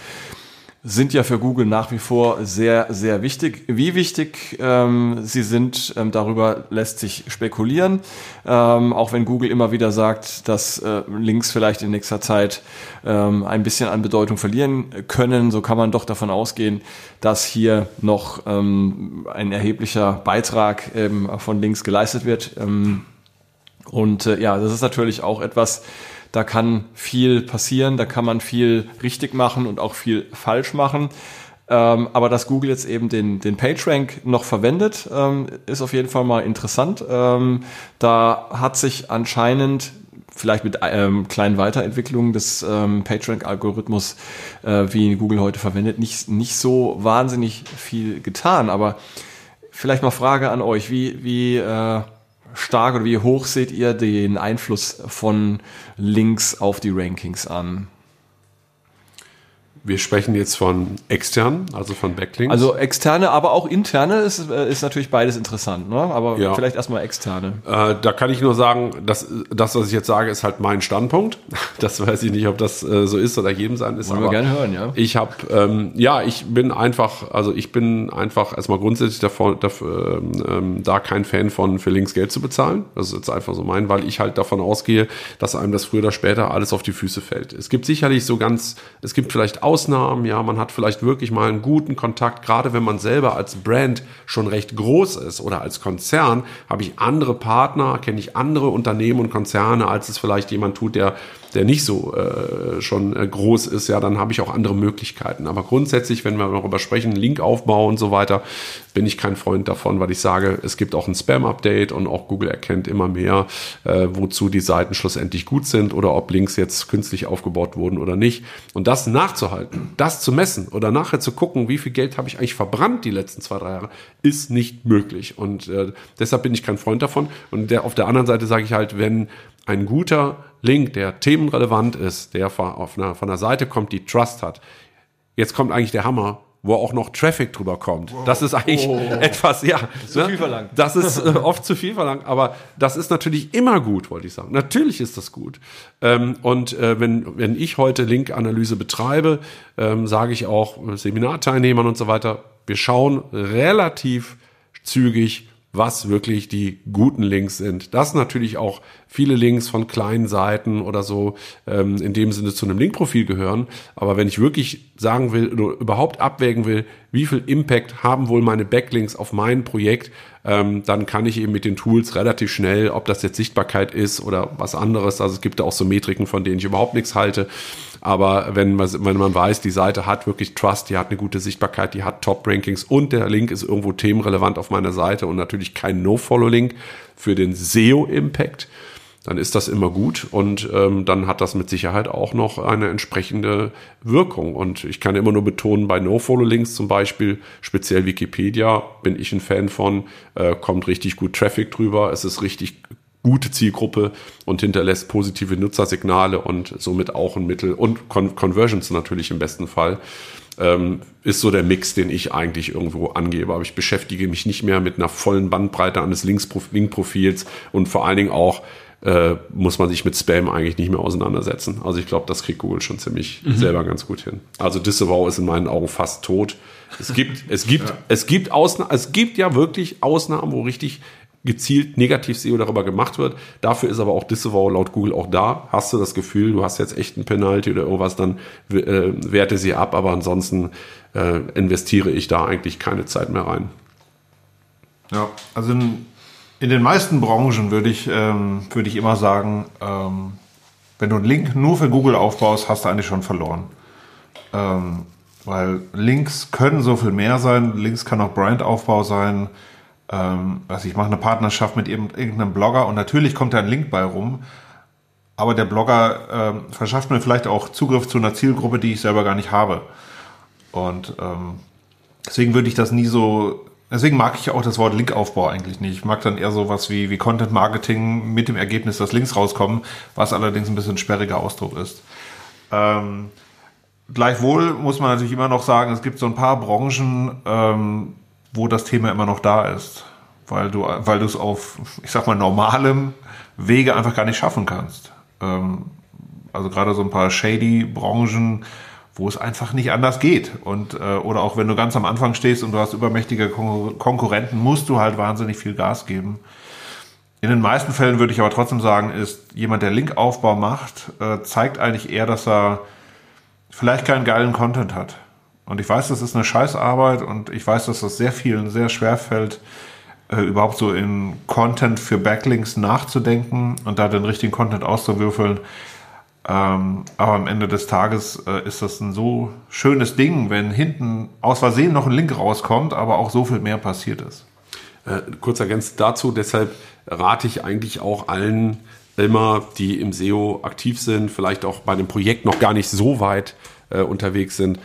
Sind ja für Google nach wie vor sehr, sehr wichtig. Wie wichtig ähm, sie sind, ähm, darüber lässt sich spekulieren. Ähm, auch wenn Google immer wieder sagt, dass äh, Links vielleicht in nächster Zeit ähm, ein bisschen an Bedeutung verlieren können, so kann man doch davon ausgehen, dass hier noch ähm, ein erheblicher Beitrag ähm, von Links geleistet wird. Ähm, und äh, ja, das ist natürlich auch etwas, da kann viel passieren, da kann man viel richtig machen und auch viel falsch machen. Ähm, aber dass Google jetzt eben den, den PageRank noch verwendet, ähm, ist auf jeden Fall mal interessant. Ähm, da hat sich anscheinend vielleicht mit ähm, kleinen Weiterentwicklungen des ähm, PageRank-Algorithmus, äh, wie Google heute verwendet, nicht, nicht so wahnsinnig viel getan. Aber vielleicht mal Frage an euch, wie, wie äh, stark oder wie hoch seht ihr den Einfluss von Links auf die Rankings an? Wir sprechen jetzt von externen, also von Backlinks. Also externe, aber auch interne ist, äh, ist natürlich beides interessant, ne? aber ja. vielleicht erstmal externe. Äh, da kann ich nur sagen, dass das, was ich jetzt sage, ist halt mein Standpunkt. [LAUGHS] Das weiß ich nicht, ob das äh, so ist oder jedem sein ist. Wollen wir gerne hören, ja. Ich habe, ähm, ja, ich bin einfach, also ich bin einfach erstmal grundsätzlich davon, dafür, ähm, da kein Fan von, für Links Geld zu bezahlen. Das ist jetzt einfach so mein, weil ich halt davon ausgehe, dass einem das früher oder später alles auf die Füße fällt. Es gibt sicherlich so ganz, es gibt vielleicht auch Ausnahmen, ja, man hat vielleicht wirklich mal einen guten Kontakt, gerade wenn man selber als Brand schon recht groß ist oder als Konzern, habe ich andere Partner, kenne ich andere Unternehmen und Konzerne, als es vielleicht jemand tut, der der nicht so äh, schon äh, groß ist, ja, dann habe ich auch andere Möglichkeiten. Aber grundsätzlich, wenn wir darüber sprechen, Linkaufbau und so weiter, bin ich kein Freund davon, weil ich sage, es gibt auch ein Spam-Update und auch Google erkennt immer mehr, äh, wozu die Seiten schlussendlich gut sind oder ob Links jetzt künstlich aufgebaut wurden oder nicht. Und das nachzuhalten, das zu messen oder nachher zu gucken, wie viel Geld habe ich eigentlich verbrannt die letzten zwei, drei Jahre, ist nicht möglich. Und äh, deshalb bin ich kein Freund davon. Und der, auf der anderen Seite sage ich halt, wenn ein guter Link, der themenrelevant ist, der auf einer, von der Seite kommt, die Trust hat. Jetzt kommt eigentlich der Hammer, wo auch noch Traffic drüber kommt. Wow. Das ist eigentlich oh. etwas, ja. Das ist ne? zu viel verlangt. Das ist äh, [LAUGHS] oft zu viel verlangt, aber das ist natürlich immer gut, wollte ich sagen. Natürlich ist das gut. Ähm, und äh, wenn, wenn ich heute Link-Analyse betreibe, ähm, sage ich auch Seminarteilnehmern und so weiter, wir schauen relativ zügig, was wirklich die guten Links sind. Das natürlich auch viele Links von kleinen Seiten oder so ähm, in dem Sinne zu einem Linkprofil gehören. Aber wenn ich wirklich sagen will oder überhaupt abwägen will, wie viel Impact haben wohl meine Backlinks auf mein Projekt, ähm, dann kann ich eben mit den Tools relativ schnell, ob das jetzt Sichtbarkeit ist oder was anderes, also es gibt da auch so Metriken, von denen ich überhaupt nichts halte, aber wenn man, wenn man weiß, die Seite hat wirklich Trust, die hat eine gute Sichtbarkeit, die hat Top-Rankings und der Link ist irgendwo themenrelevant auf meiner Seite und natürlich kein No-Follow-Link für den SEO-Impact, dann ist das immer gut und ähm, dann hat das mit Sicherheit auch noch eine entsprechende Wirkung. Und ich kann immer nur betonen, bei No-Follow-Links zum Beispiel, speziell Wikipedia, bin ich ein Fan von, äh, kommt richtig gut Traffic drüber, es ist richtig gute Zielgruppe und hinterlässt positive Nutzersignale und somit auch ein Mittel und Con Conversions natürlich im besten Fall. Ähm, ist so der Mix, den ich eigentlich irgendwo angebe. Aber ich beschäftige mich nicht mehr mit einer vollen Bandbreite eines Link-Profils und vor allen Dingen auch äh, muss man sich mit Spam eigentlich nicht mehr auseinandersetzen. Also ich glaube, das kriegt Google schon ziemlich mhm. selber ganz gut hin. Also Disavow ist in meinen Augen fast tot. Es gibt, es gibt, [LAUGHS] ja. es gibt Ausnahmen, es gibt ja wirklich Ausnahmen, wo richtig gezielt negativ SEO darüber gemacht wird. Dafür ist aber auch Disavow laut Google auch da. Hast du das Gefühl, du hast jetzt echt ein Penalty oder irgendwas, dann äh, werte sie ab, aber ansonsten äh, investiere ich da eigentlich keine Zeit mehr rein. Ja, also in, in den meisten Branchen würde ich, ähm, würde ich immer sagen, ähm, wenn du einen Link nur für Google aufbaust, hast du eigentlich schon verloren. Ähm, weil Links können so viel mehr sein. Links kann auch Brandaufbau sein ähm, also ich mache eine Partnerschaft mit irgendeinem Blogger und natürlich kommt da ein Link bei rum, aber der Blogger ähm, verschafft mir vielleicht auch Zugriff zu einer Zielgruppe, die ich selber gar nicht habe. Und ähm, deswegen würde ich das nie so, deswegen mag ich auch das Wort Linkaufbau eigentlich nicht. Ich mag dann eher sowas wie, wie Content Marketing mit dem Ergebnis, dass Links rauskommen, was allerdings ein bisschen ein sperriger Ausdruck ist. Ähm, gleichwohl muss man natürlich immer noch sagen, es gibt so ein paar Branchen, ähm, wo das Thema immer noch da ist, weil du, weil du es auf, ich sag mal, normalem Wege einfach gar nicht schaffen kannst. Ähm, also gerade so ein paar shady Branchen, wo es einfach nicht anders geht. Und, äh, oder auch wenn du ganz am Anfang stehst und du hast übermächtige Kon Konkurrenten, musst du halt wahnsinnig viel Gas geben. In den meisten Fällen würde ich aber trotzdem sagen, ist jemand, der Linkaufbau macht, äh, zeigt eigentlich eher, dass er vielleicht keinen geilen Content hat. Und ich weiß, das ist eine Scheißarbeit und ich weiß, dass das sehr vielen sehr schwer fällt, äh, überhaupt so in Content für Backlinks nachzudenken und da den richtigen Content auszuwürfeln. Ähm, aber am Ende des Tages äh, ist das ein so schönes Ding, wenn hinten aus Versehen noch ein Link rauskommt, aber auch so viel mehr passiert ist. Äh, kurz ergänzt dazu, deshalb rate ich eigentlich auch allen immer, die im SEO aktiv sind, vielleicht auch bei dem Projekt noch gar nicht so weit äh, unterwegs sind,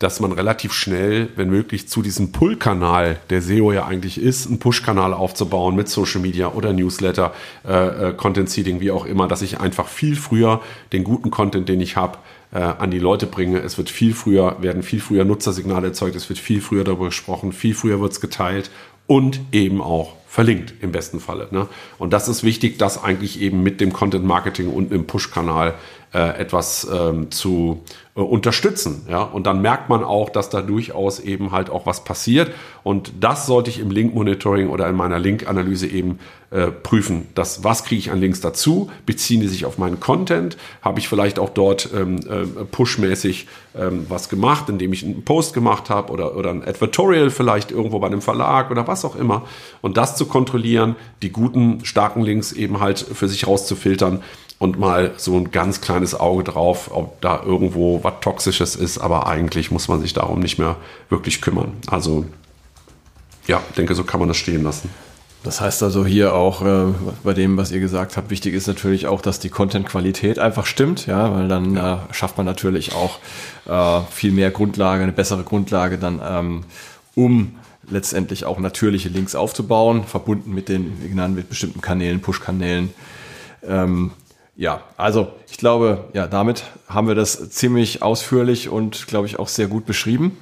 dass man relativ schnell, wenn möglich, zu diesem Pull-Kanal, der SEO ja eigentlich ist, einen Push-Kanal aufzubauen mit Social Media oder Newsletter, äh, äh, Content Seeding, wie auch immer, dass ich einfach viel früher den guten Content, den ich habe, äh, an die Leute bringe. Es wird viel früher, werden viel früher Nutzersignale erzeugt, es wird viel früher darüber gesprochen, viel früher wird es geteilt und eben auch verlinkt im besten Falle. Ne? Und das ist wichtig, dass eigentlich eben mit dem Content Marketing und im Push-Kanal äh, etwas ähm, zu äh, unterstützen. Ja? Und dann merkt man auch, dass da durchaus eben halt auch was passiert. Und das sollte ich im Link-Monitoring oder in meiner Link-Analyse eben äh, prüfen. Das, was kriege ich an Links dazu? Beziehen die sich auf meinen Content? Habe ich vielleicht auch dort ähm, äh, pushmäßig ähm, was gemacht, indem ich einen Post gemacht habe oder, oder ein Advertorial vielleicht irgendwo bei einem Verlag oder was auch immer. Und das zu kontrollieren, die guten, starken Links eben halt für sich rauszufiltern und mal so ein ganz kleines Auge drauf, ob da irgendwo was Toxisches ist, aber eigentlich muss man sich darum nicht mehr wirklich kümmern. Also ja, denke, so kann man das stehen lassen. Das heißt also hier auch äh, bei dem, was ihr gesagt habt, wichtig ist natürlich auch, dass die Content-Qualität einfach stimmt, ja, weil dann äh, schafft man natürlich auch äh, viel mehr Grundlage, eine bessere Grundlage dann, ähm, um letztendlich auch natürliche Links aufzubauen, verbunden mit den, wie genannt, mit bestimmten Kanälen, Push-Kanälen. Ähm, ja, also ich glaube, ja, damit haben wir das ziemlich ausführlich und glaube ich auch sehr gut beschrieben,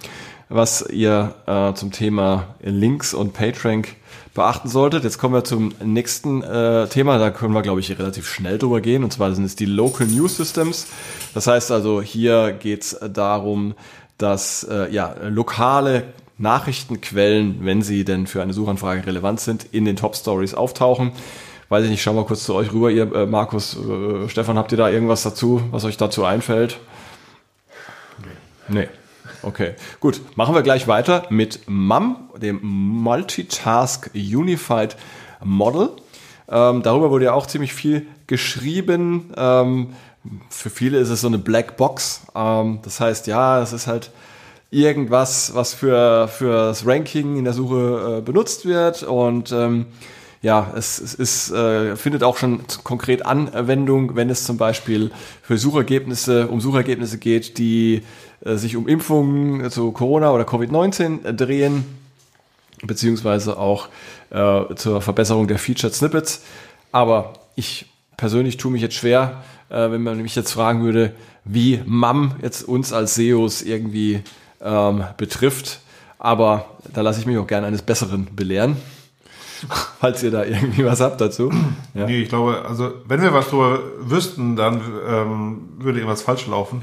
was ihr äh, zum Thema Links und PageRank beachten solltet. Jetzt kommen wir zum nächsten äh, Thema, da können wir, glaube ich, relativ schnell drüber gehen, und zwar sind es die Local News Systems. Das heißt also, hier geht es darum, dass äh, ja, lokale Nachrichtenquellen, wenn sie denn für eine Suchanfrage relevant sind, in den Top Stories auftauchen weiß ich nicht, schau mal kurz zu euch rüber, ihr äh, Markus, äh, Stefan, habt ihr da irgendwas dazu, was euch dazu einfällt? Nee. Nee. Okay, gut. Machen wir gleich weiter mit MUM, dem Multitask Unified Model. Ähm, darüber wurde ja auch ziemlich viel geschrieben. Ähm, für viele ist es so eine Black Box. Ähm, das heißt, ja, es ist halt irgendwas, was für, für das Ranking in der Suche äh, benutzt wird und ähm, ja, es, es ist, äh, findet auch schon konkret Anwendung, wenn es zum Beispiel für Suchergebnisse, um Suchergebnisse geht, die äh, sich um Impfungen zu Corona oder Covid-19 drehen, beziehungsweise auch äh, zur Verbesserung der Featured Snippets. Aber ich persönlich tue mich jetzt schwer, äh, wenn man mich jetzt fragen würde, wie MAM jetzt uns als SEOs irgendwie ähm, betrifft. Aber da lasse ich mich auch gerne eines Besseren belehren. [LAUGHS] falls ihr da irgendwie was habt dazu. Ja. Nee, ich glaube, also wenn wir was darüber wüssten, dann ähm, würde irgendwas falsch laufen.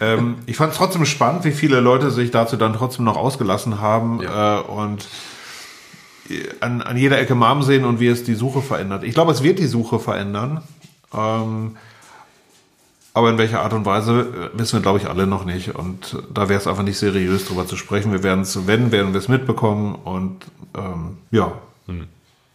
ähm, ich fand es trotzdem spannend, wie viele Leute sich dazu dann trotzdem noch ausgelassen haben ja. äh, und an, an jeder Ecke Mom sehen und wie es die Suche verändert. Ich glaube, es wird die Suche verändern. Ähm, aber in welcher Art und Weise äh, wissen wir, glaube ich, alle noch nicht. Und da wäre es einfach nicht seriös, darüber zu sprechen. Wir werden es, wenn, werden wir es mitbekommen. Und ähm, ja, hm.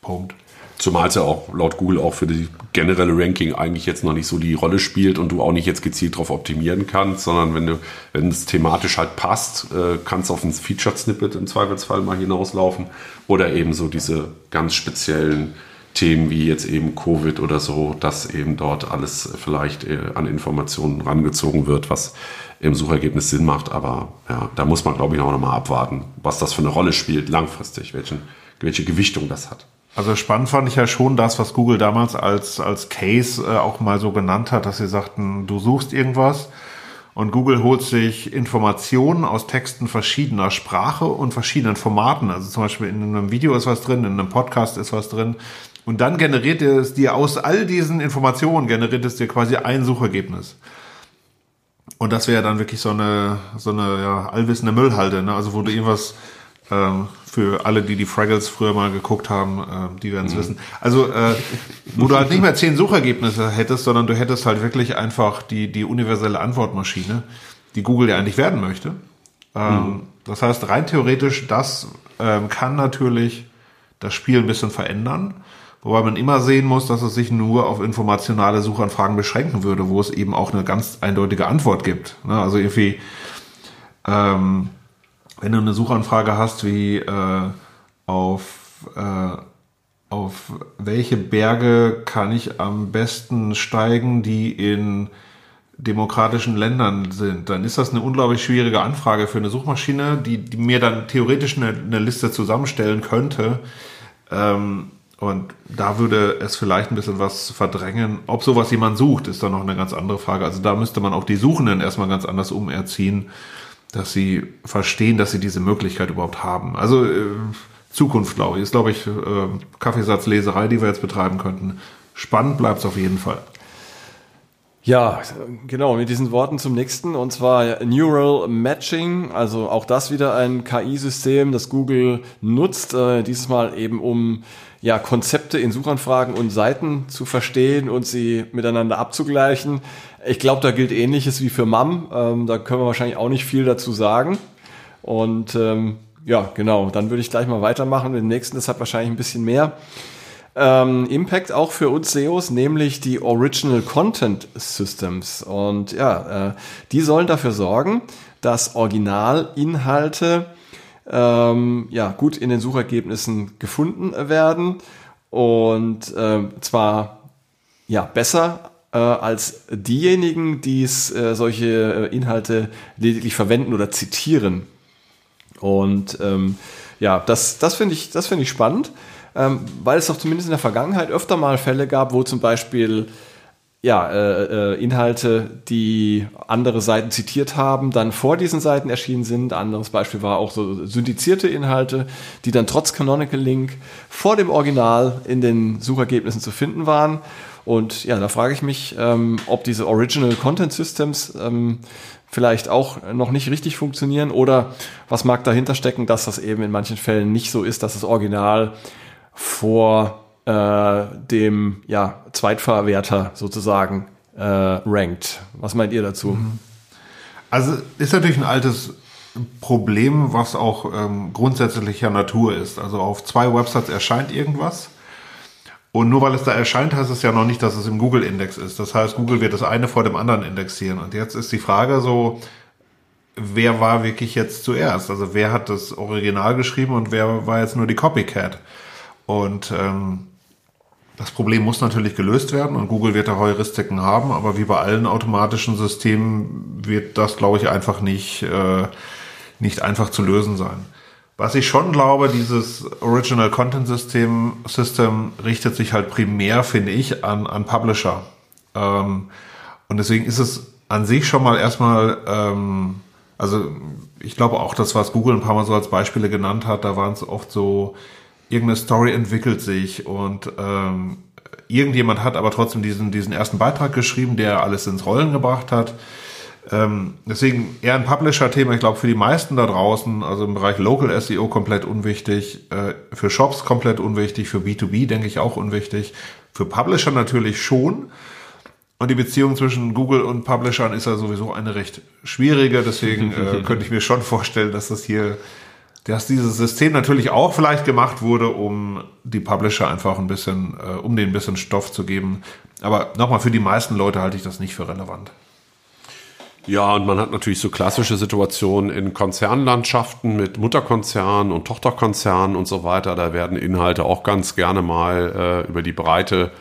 Punkt. Zumal es ja auch laut Google auch für die generelle Ranking eigentlich jetzt noch nicht so die Rolle spielt und du auch nicht jetzt gezielt darauf optimieren kannst, sondern wenn du, wenn es thematisch halt passt, äh, kannst du auf ein Featured Snippet im Zweifelsfall mal hinauslaufen oder eben so diese ganz speziellen Themen wie jetzt eben Covid oder so, dass eben dort alles vielleicht äh, an Informationen rangezogen wird, was im Suchergebnis Sinn macht. Aber ja, da muss man, glaube ich, auch nochmal abwarten, was das für eine Rolle spielt langfristig, welchen welche Gewichtung das hat. Also spannend fand ich ja schon das, was Google damals als, als Case äh, auch mal so genannt hat, dass sie sagten, du suchst irgendwas und Google holt sich Informationen aus Texten verschiedener Sprache und verschiedenen Formaten. Also zum Beispiel in einem Video ist was drin, in einem Podcast ist was drin. Und dann generiert es dir aus all diesen Informationen, generiert es dir quasi ein Suchergebnis. Und das wäre dann wirklich so eine, so eine ja, allwissende Müllhalde, ne? also wo du irgendwas für alle, die die Fraggles früher mal geguckt haben, äh, die werden es mhm. wissen. Also äh, wo du halt nicht mehr zehn Suchergebnisse hättest, sondern du hättest halt wirklich einfach die, die universelle Antwortmaschine, die Google ja eigentlich werden möchte. Ähm, mhm. Das heißt, rein theoretisch, das ähm, kann natürlich das Spiel ein bisschen verändern. Wobei man immer sehen muss, dass es sich nur auf informationale Suchanfragen beschränken würde, wo es eben auch eine ganz eindeutige Antwort gibt. Ne? Also irgendwie, ähm, wenn du eine Suchanfrage hast wie äh, auf, äh, auf welche Berge kann ich am besten steigen, die in demokratischen Ländern sind, dann ist das eine unglaublich schwierige Anfrage für eine Suchmaschine, die, die mir dann theoretisch eine, eine Liste zusammenstellen könnte. Ähm, und da würde es vielleicht ein bisschen was verdrängen. Ob sowas jemand sucht, ist dann noch eine ganz andere Frage. Also da müsste man auch die Suchenden erstmal ganz anders umerziehen, dass sie verstehen, dass sie diese Möglichkeit überhaupt haben. Also äh, Zukunft, glaube ich, ist, glaube ich, äh, Kaffeesatzleserei, die wir jetzt betreiben könnten. Spannend bleibt es auf jeden Fall. Ja, genau, mit diesen Worten zum nächsten, und zwar Neural Matching, also auch das wieder ein KI-System, das Google nutzt, äh, dieses Mal eben um ja, Konzepte in Suchanfragen und Seiten zu verstehen und sie miteinander abzugleichen. Ich glaube, da gilt ähnliches wie für MAM, ähm, da können wir wahrscheinlich auch nicht viel dazu sagen. Und ähm, ja, genau, dann würde ich gleich mal weitermachen. Den nächsten, das hat wahrscheinlich ein bisschen mehr ähm, Impact auch für uns SEOs, nämlich die Original Content Systems. Und ja, äh, die sollen dafür sorgen, dass Originalinhalte ähm, ja, gut in den Suchergebnissen gefunden werden und äh, zwar ja besser äh, als diejenigen, die äh, solche äh, Inhalte lediglich verwenden oder zitieren. Und ähm, ja, das, das finde ich, das finde ich spannend ähm, weil es doch zumindest in der Vergangenheit öfter mal Fälle gab, wo zum Beispiel ja, äh, äh, Inhalte, die andere Seiten zitiert haben, dann vor diesen Seiten erschienen sind. Anderes Beispiel war auch so syndizierte Inhalte, die dann trotz Canonical Link vor dem Original in den Suchergebnissen zu finden waren. Und ja, da frage ich mich, ähm, ob diese Original Content Systems ähm, vielleicht auch noch nicht richtig funktionieren oder was mag dahinter stecken, dass das eben in manchen Fällen nicht so ist, dass das Original vor äh, dem ja, Zweitverwerter sozusagen äh, rankt. Was meint ihr dazu? Mhm. Also ist natürlich ein altes Problem, was auch ähm, grundsätzlicher Natur ist. Also auf zwei Websites erscheint irgendwas. Und nur weil es da erscheint, heißt es ja noch nicht, dass es im Google-Index ist. Das heißt, Google wird das eine vor dem anderen indexieren. Und jetzt ist die Frage so, wer war wirklich jetzt zuerst? Also wer hat das Original geschrieben und wer war jetzt nur die Copycat? Und ähm, das Problem muss natürlich gelöst werden und Google wird da Heuristiken haben, aber wie bei allen automatischen Systemen wird das, glaube ich, einfach nicht, äh, nicht einfach zu lösen sein. Was ich schon glaube, dieses Original Content System, System richtet sich halt primär, finde ich, an, an Publisher. Ähm, und deswegen ist es an sich schon mal erstmal, ähm, also ich glaube auch das, was Google ein paar Mal so als Beispiele genannt hat, da waren es oft so irgendeine Story entwickelt sich und ähm, irgendjemand hat aber trotzdem diesen, diesen ersten Beitrag geschrieben, der alles ins Rollen gebracht hat. Ähm, deswegen eher ein Publisher-Thema, ich glaube, für die meisten da draußen, also im Bereich Local SEO komplett unwichtig, äh, für Shops komplett unwichtig, für B2B denke ich auch unwichtig, für Publisher natürlich schon. Und die Beziehung zwischen Google und Publishern ist ja sowieso eine recht schwierige, deswegen äh, [LAUGHS] könnte ich mir schon vorstellen, dass das hier dass dieses System natürlich auch vielleicht gemacht wurde, um die Publisher einfach ein bisschen, äh, um denen ein bisschen Stoff zu geben. Aber nochmal, für die meisten Leute halte ich das nicht für relevant. Ja, und man hat natürlich so klassische Situationen in Konzernlandschaften mit Mutterkonzernen und Tochterkonzernen und so weiter. Da werden Inhalte auch ganz gerne mal äh, über die Breite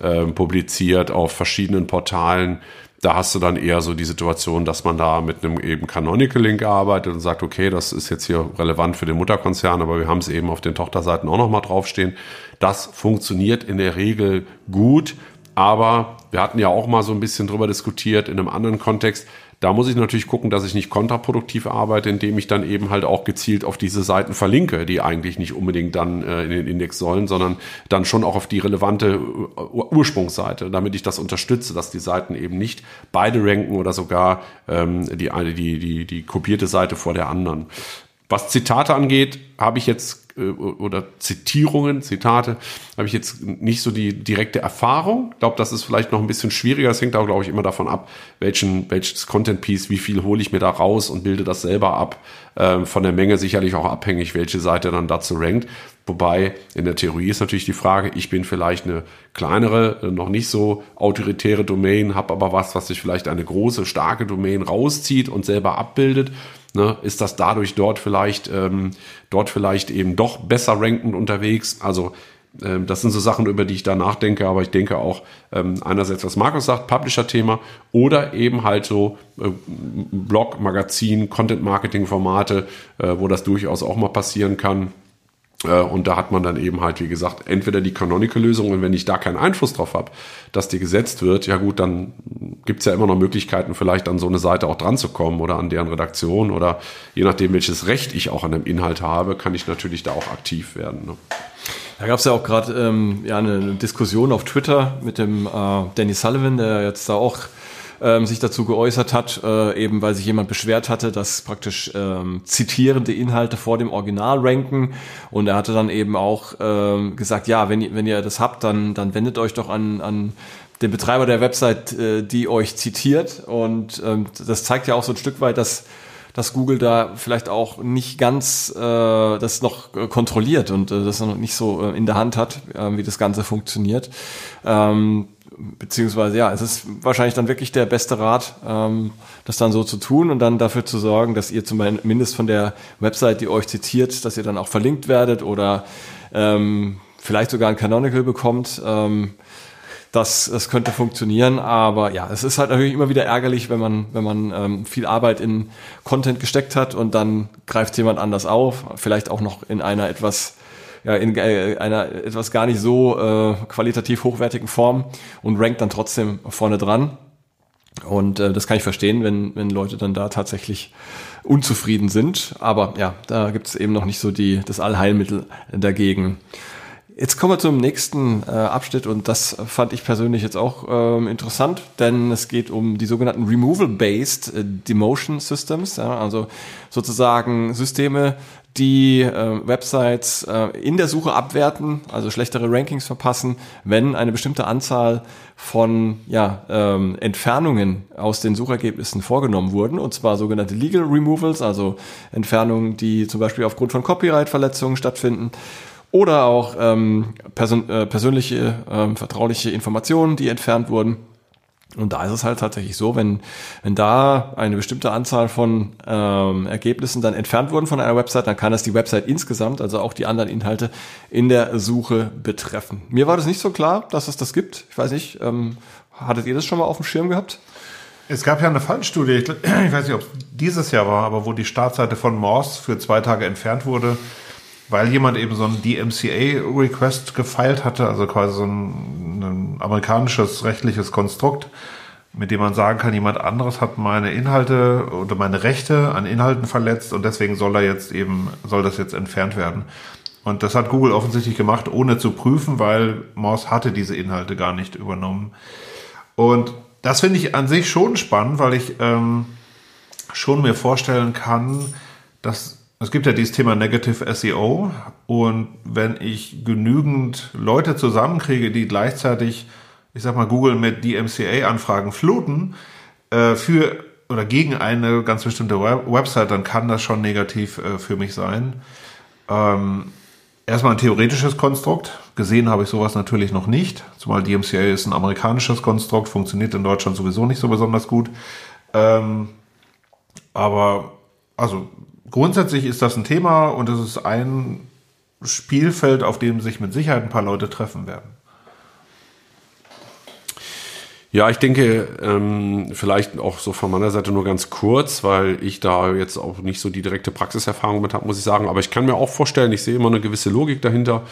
äh, publiziert auf verschiedenen Portalen da hast du dann eher so die Situation, dass man da mit einem eben Canonical Link arbeitet und sagt, okay, das ist jetzt hier relevant für den Mutterkonzern, aber wir haben es eben auf den Tochterseiten auch nochmal draufstehen. Das funktioniert in der Regel gut, aber wir hatten ja auch mal so ein bisschen drüber diskutiert in einem anderen Kontext, Da muss ich natürlich gucken, dass ich nicht kontraproduktiv arbeite, indem ich dann eben halt auch gezielt auf diese Seiten verlinke, die eigentlich nicht unbedingt dann äh, in den Index sollen, sondern dann schon auch auf die relevante äh, Ursprungsseite, damit ich das unterstütze, dass die Seiten eben nicht beide ranken oder sogar ähm, die, die, die, die kopierte Seite vor der anderen. Was Zitate angeht, habe ich jetzt oder Zitierungen, Zitate, habe ich jetzt nicht so die direkte Erfahrung. Ich glaube, das ist vielleicht noch ein bisschen schwieriger. Es hängt auch, glaube ich, immer davon ab, welchen, welches Content Piece, wie viel hole ich mir da raus und bilde das selber ab. Ähm, von der Menge sicherlich auch abhängig, welche Seite dann dazu rankt. Wobei in der Theorie ist natürlich die Frage, ich bin vielleicht eine kleinere, noch nicht so autoritäre Domain, habe aber was, was sich vielleicht eine große, starke Domain rauszieht und selber abbildet Ne, ist das dadurch dort vielleicht, ähm, dort vielleicht eben doch besser rankend unterwegs? Also ähm, das sind so Sachen, über die ich da nachdenke, aber ich denke auch ähm, einerseits, was Markus sagt, Publisher-Thema oder eben halt so äh, Blog, Magazin, Content-Marketing-Formate, äh, wo das durchaus auch mal passieren kann. Äh, und da hat man dann eben halt, wie gesagt, entweder die Canonical-Lösung und wenn ich da keinen Einfluss drauf habe, dass die gesetzt wird, ja gut, dann gibt's ja immer noch Möglichkeiten, vielleicht an so eine Seite auch dran zu kommen oder an deren Redaktion oder je nachdem, welches Recht ich auch an dem Inhalt habe, kann ich natürlich da auch aktiv werden. Ne? Da gab's ja auch gerade ähm, ja, eine Diskussion auf Twitter mit dem äh, Danny Sullivan, der jetzt da auch ähm, sich dazu geäußert hat, äh, eben weil sich jemand beschwert hatte, dass praktisch ähm, zitierende Inhalte vor dem Original ranken. Und er hatte dann eben auch ähm, gesagt, ja, wenn, wenn ihr das habt, dann, dann wendet euch doch an, an den Betreiber der Website, äh, die euch zitiert. Und ähm, das zeigt ja auch so ein Stück weit, dass dass Google da vielleicht auch nicht ganz äh, das noch kontrolliert und äh, das noch nicht so äh, in der Hand hat, äh, wie das Ganze funktioniert. Ähm, beziehungsweise ja, es ist wahrscheinlich dann wirklich der beste Rat, ähm, das dann so zu tun und dann dafür zu sorgen, dass ihr zumindest von der Website, die euch zitiert, dass ihr dann auch verlinkt werdet oder ähm, vielleicht sogar ein Canonical bekommt. Ähm, das, das könnte funktionieren, aber ja, es ist halt natürlich immer wieder ärgerlich, wenn man, wenn man ähm, viel Arbeit in Content gesteckt hat und dann greift jemand anders auf, vielleicht auch noch in einer etwas ja, in äh, einer etwas gar nicht so äh, qualitativ hochwertigen Form und rankt dann trotzdem vorne dran. Und äh, das kann ich verstehen, wenn, wenn Leute dann da tatsächlich unzufrieden sind. Aber ja, da gibt es eben noch nicht so die, das Allheilmittel dagegen. Jetzt kommen wir zum nächsten äh, Abschnitt und das fand ich persönlich jetzt auch ähm, interessant, denn es geht um die sogenannten Removal-Based äh, Demotion Systems, ja, also sozusagen Systeme, die äh, Websites äh, in der Suche abwerten, also schlechtere Rankings verpassen, wenn eine bestimmte Anzahl von ja, ähm, Entfernungen aus den Suchergebnissen vorgenommen wurden, und zwar sogenannte Legal Removals, also Entfernungen, die zum Beispiel aufgrund von Copyright-Verletzungen stattfinden oder auch ähm, person äh, persönliche, ähm, vertrauliche Informationen, die entfernt wurden. Und da ist es halt tatsächlich so, wenn, wenn da eine bestimmte Anzahl von ähm, Ergebnissen dann entfernt wurden von einer Website, dann kann das die Website insgesamt, also auch die anderen Inhalte in der Suche betreffen. Mir war das nicht so klar, dass es das gibt. Ich weiß nicht, ähm, hattet ihr das schon mal auf dem Schirm gehabt? Es gab ja eine Fallstudie, ich, weiß nicht, ob es dieses Jahr war, aber wo die Startseite von Morse für zwei Tage entfernt wurde weil jemand eben so ein DMCA-Request gefeilt hatte, also quasi so ein, ein, amerikanisches rechtliches Konstrukt, mit dem man sagen kann, jemand anderes hat meine Inhalte oder meine Rechte an Inhalten verletzt und deswegen soll er jetzt eben, soll das jetzt entfernt werden. Und das hat Google offensichtlich gemacht, ohne zu prüfen, weil Morse hatte diese Inhalte gar nicht übernommen. Und das finde ich an sich schon spannend, weil ich ähm, schon mir vorstellen kann, dass es gibt ja dieses Thema Negative SEO und wenn ich genügend Leute zusammenkriege, die gleichzeitig, ich sag mal, Google mit DMCA-Anfragen fluten, äh, für oder gegen eine ganz bestimmte Website, dann kann das schon negativ äh, für mich sein. Ähm, erstmal ein theoretisches Konstrukt. Gesehen habe ich sowas natürlich noch nicht, zumal DMCA ist ein amerikanisches Konstrukt, funktioniert in Deutschland sowieso nicht so besonders gut. Ähm, aber also grundsätzlich ist das ein Thema und es ist ein Spielfeld, auf dem sich mit Sicherheit ein paar Leute treffen werden. Ja, ich denke, ähm, vielleicht auch so von meiner Seite nur ganz kurz, weil ich da jetzt auch nicht so die direkte Praxiserfahrung mit habe, muss ich sagen. Aber ich kann mir auch vorstellen, ich sehe immer eine gewisse Logik dahinter.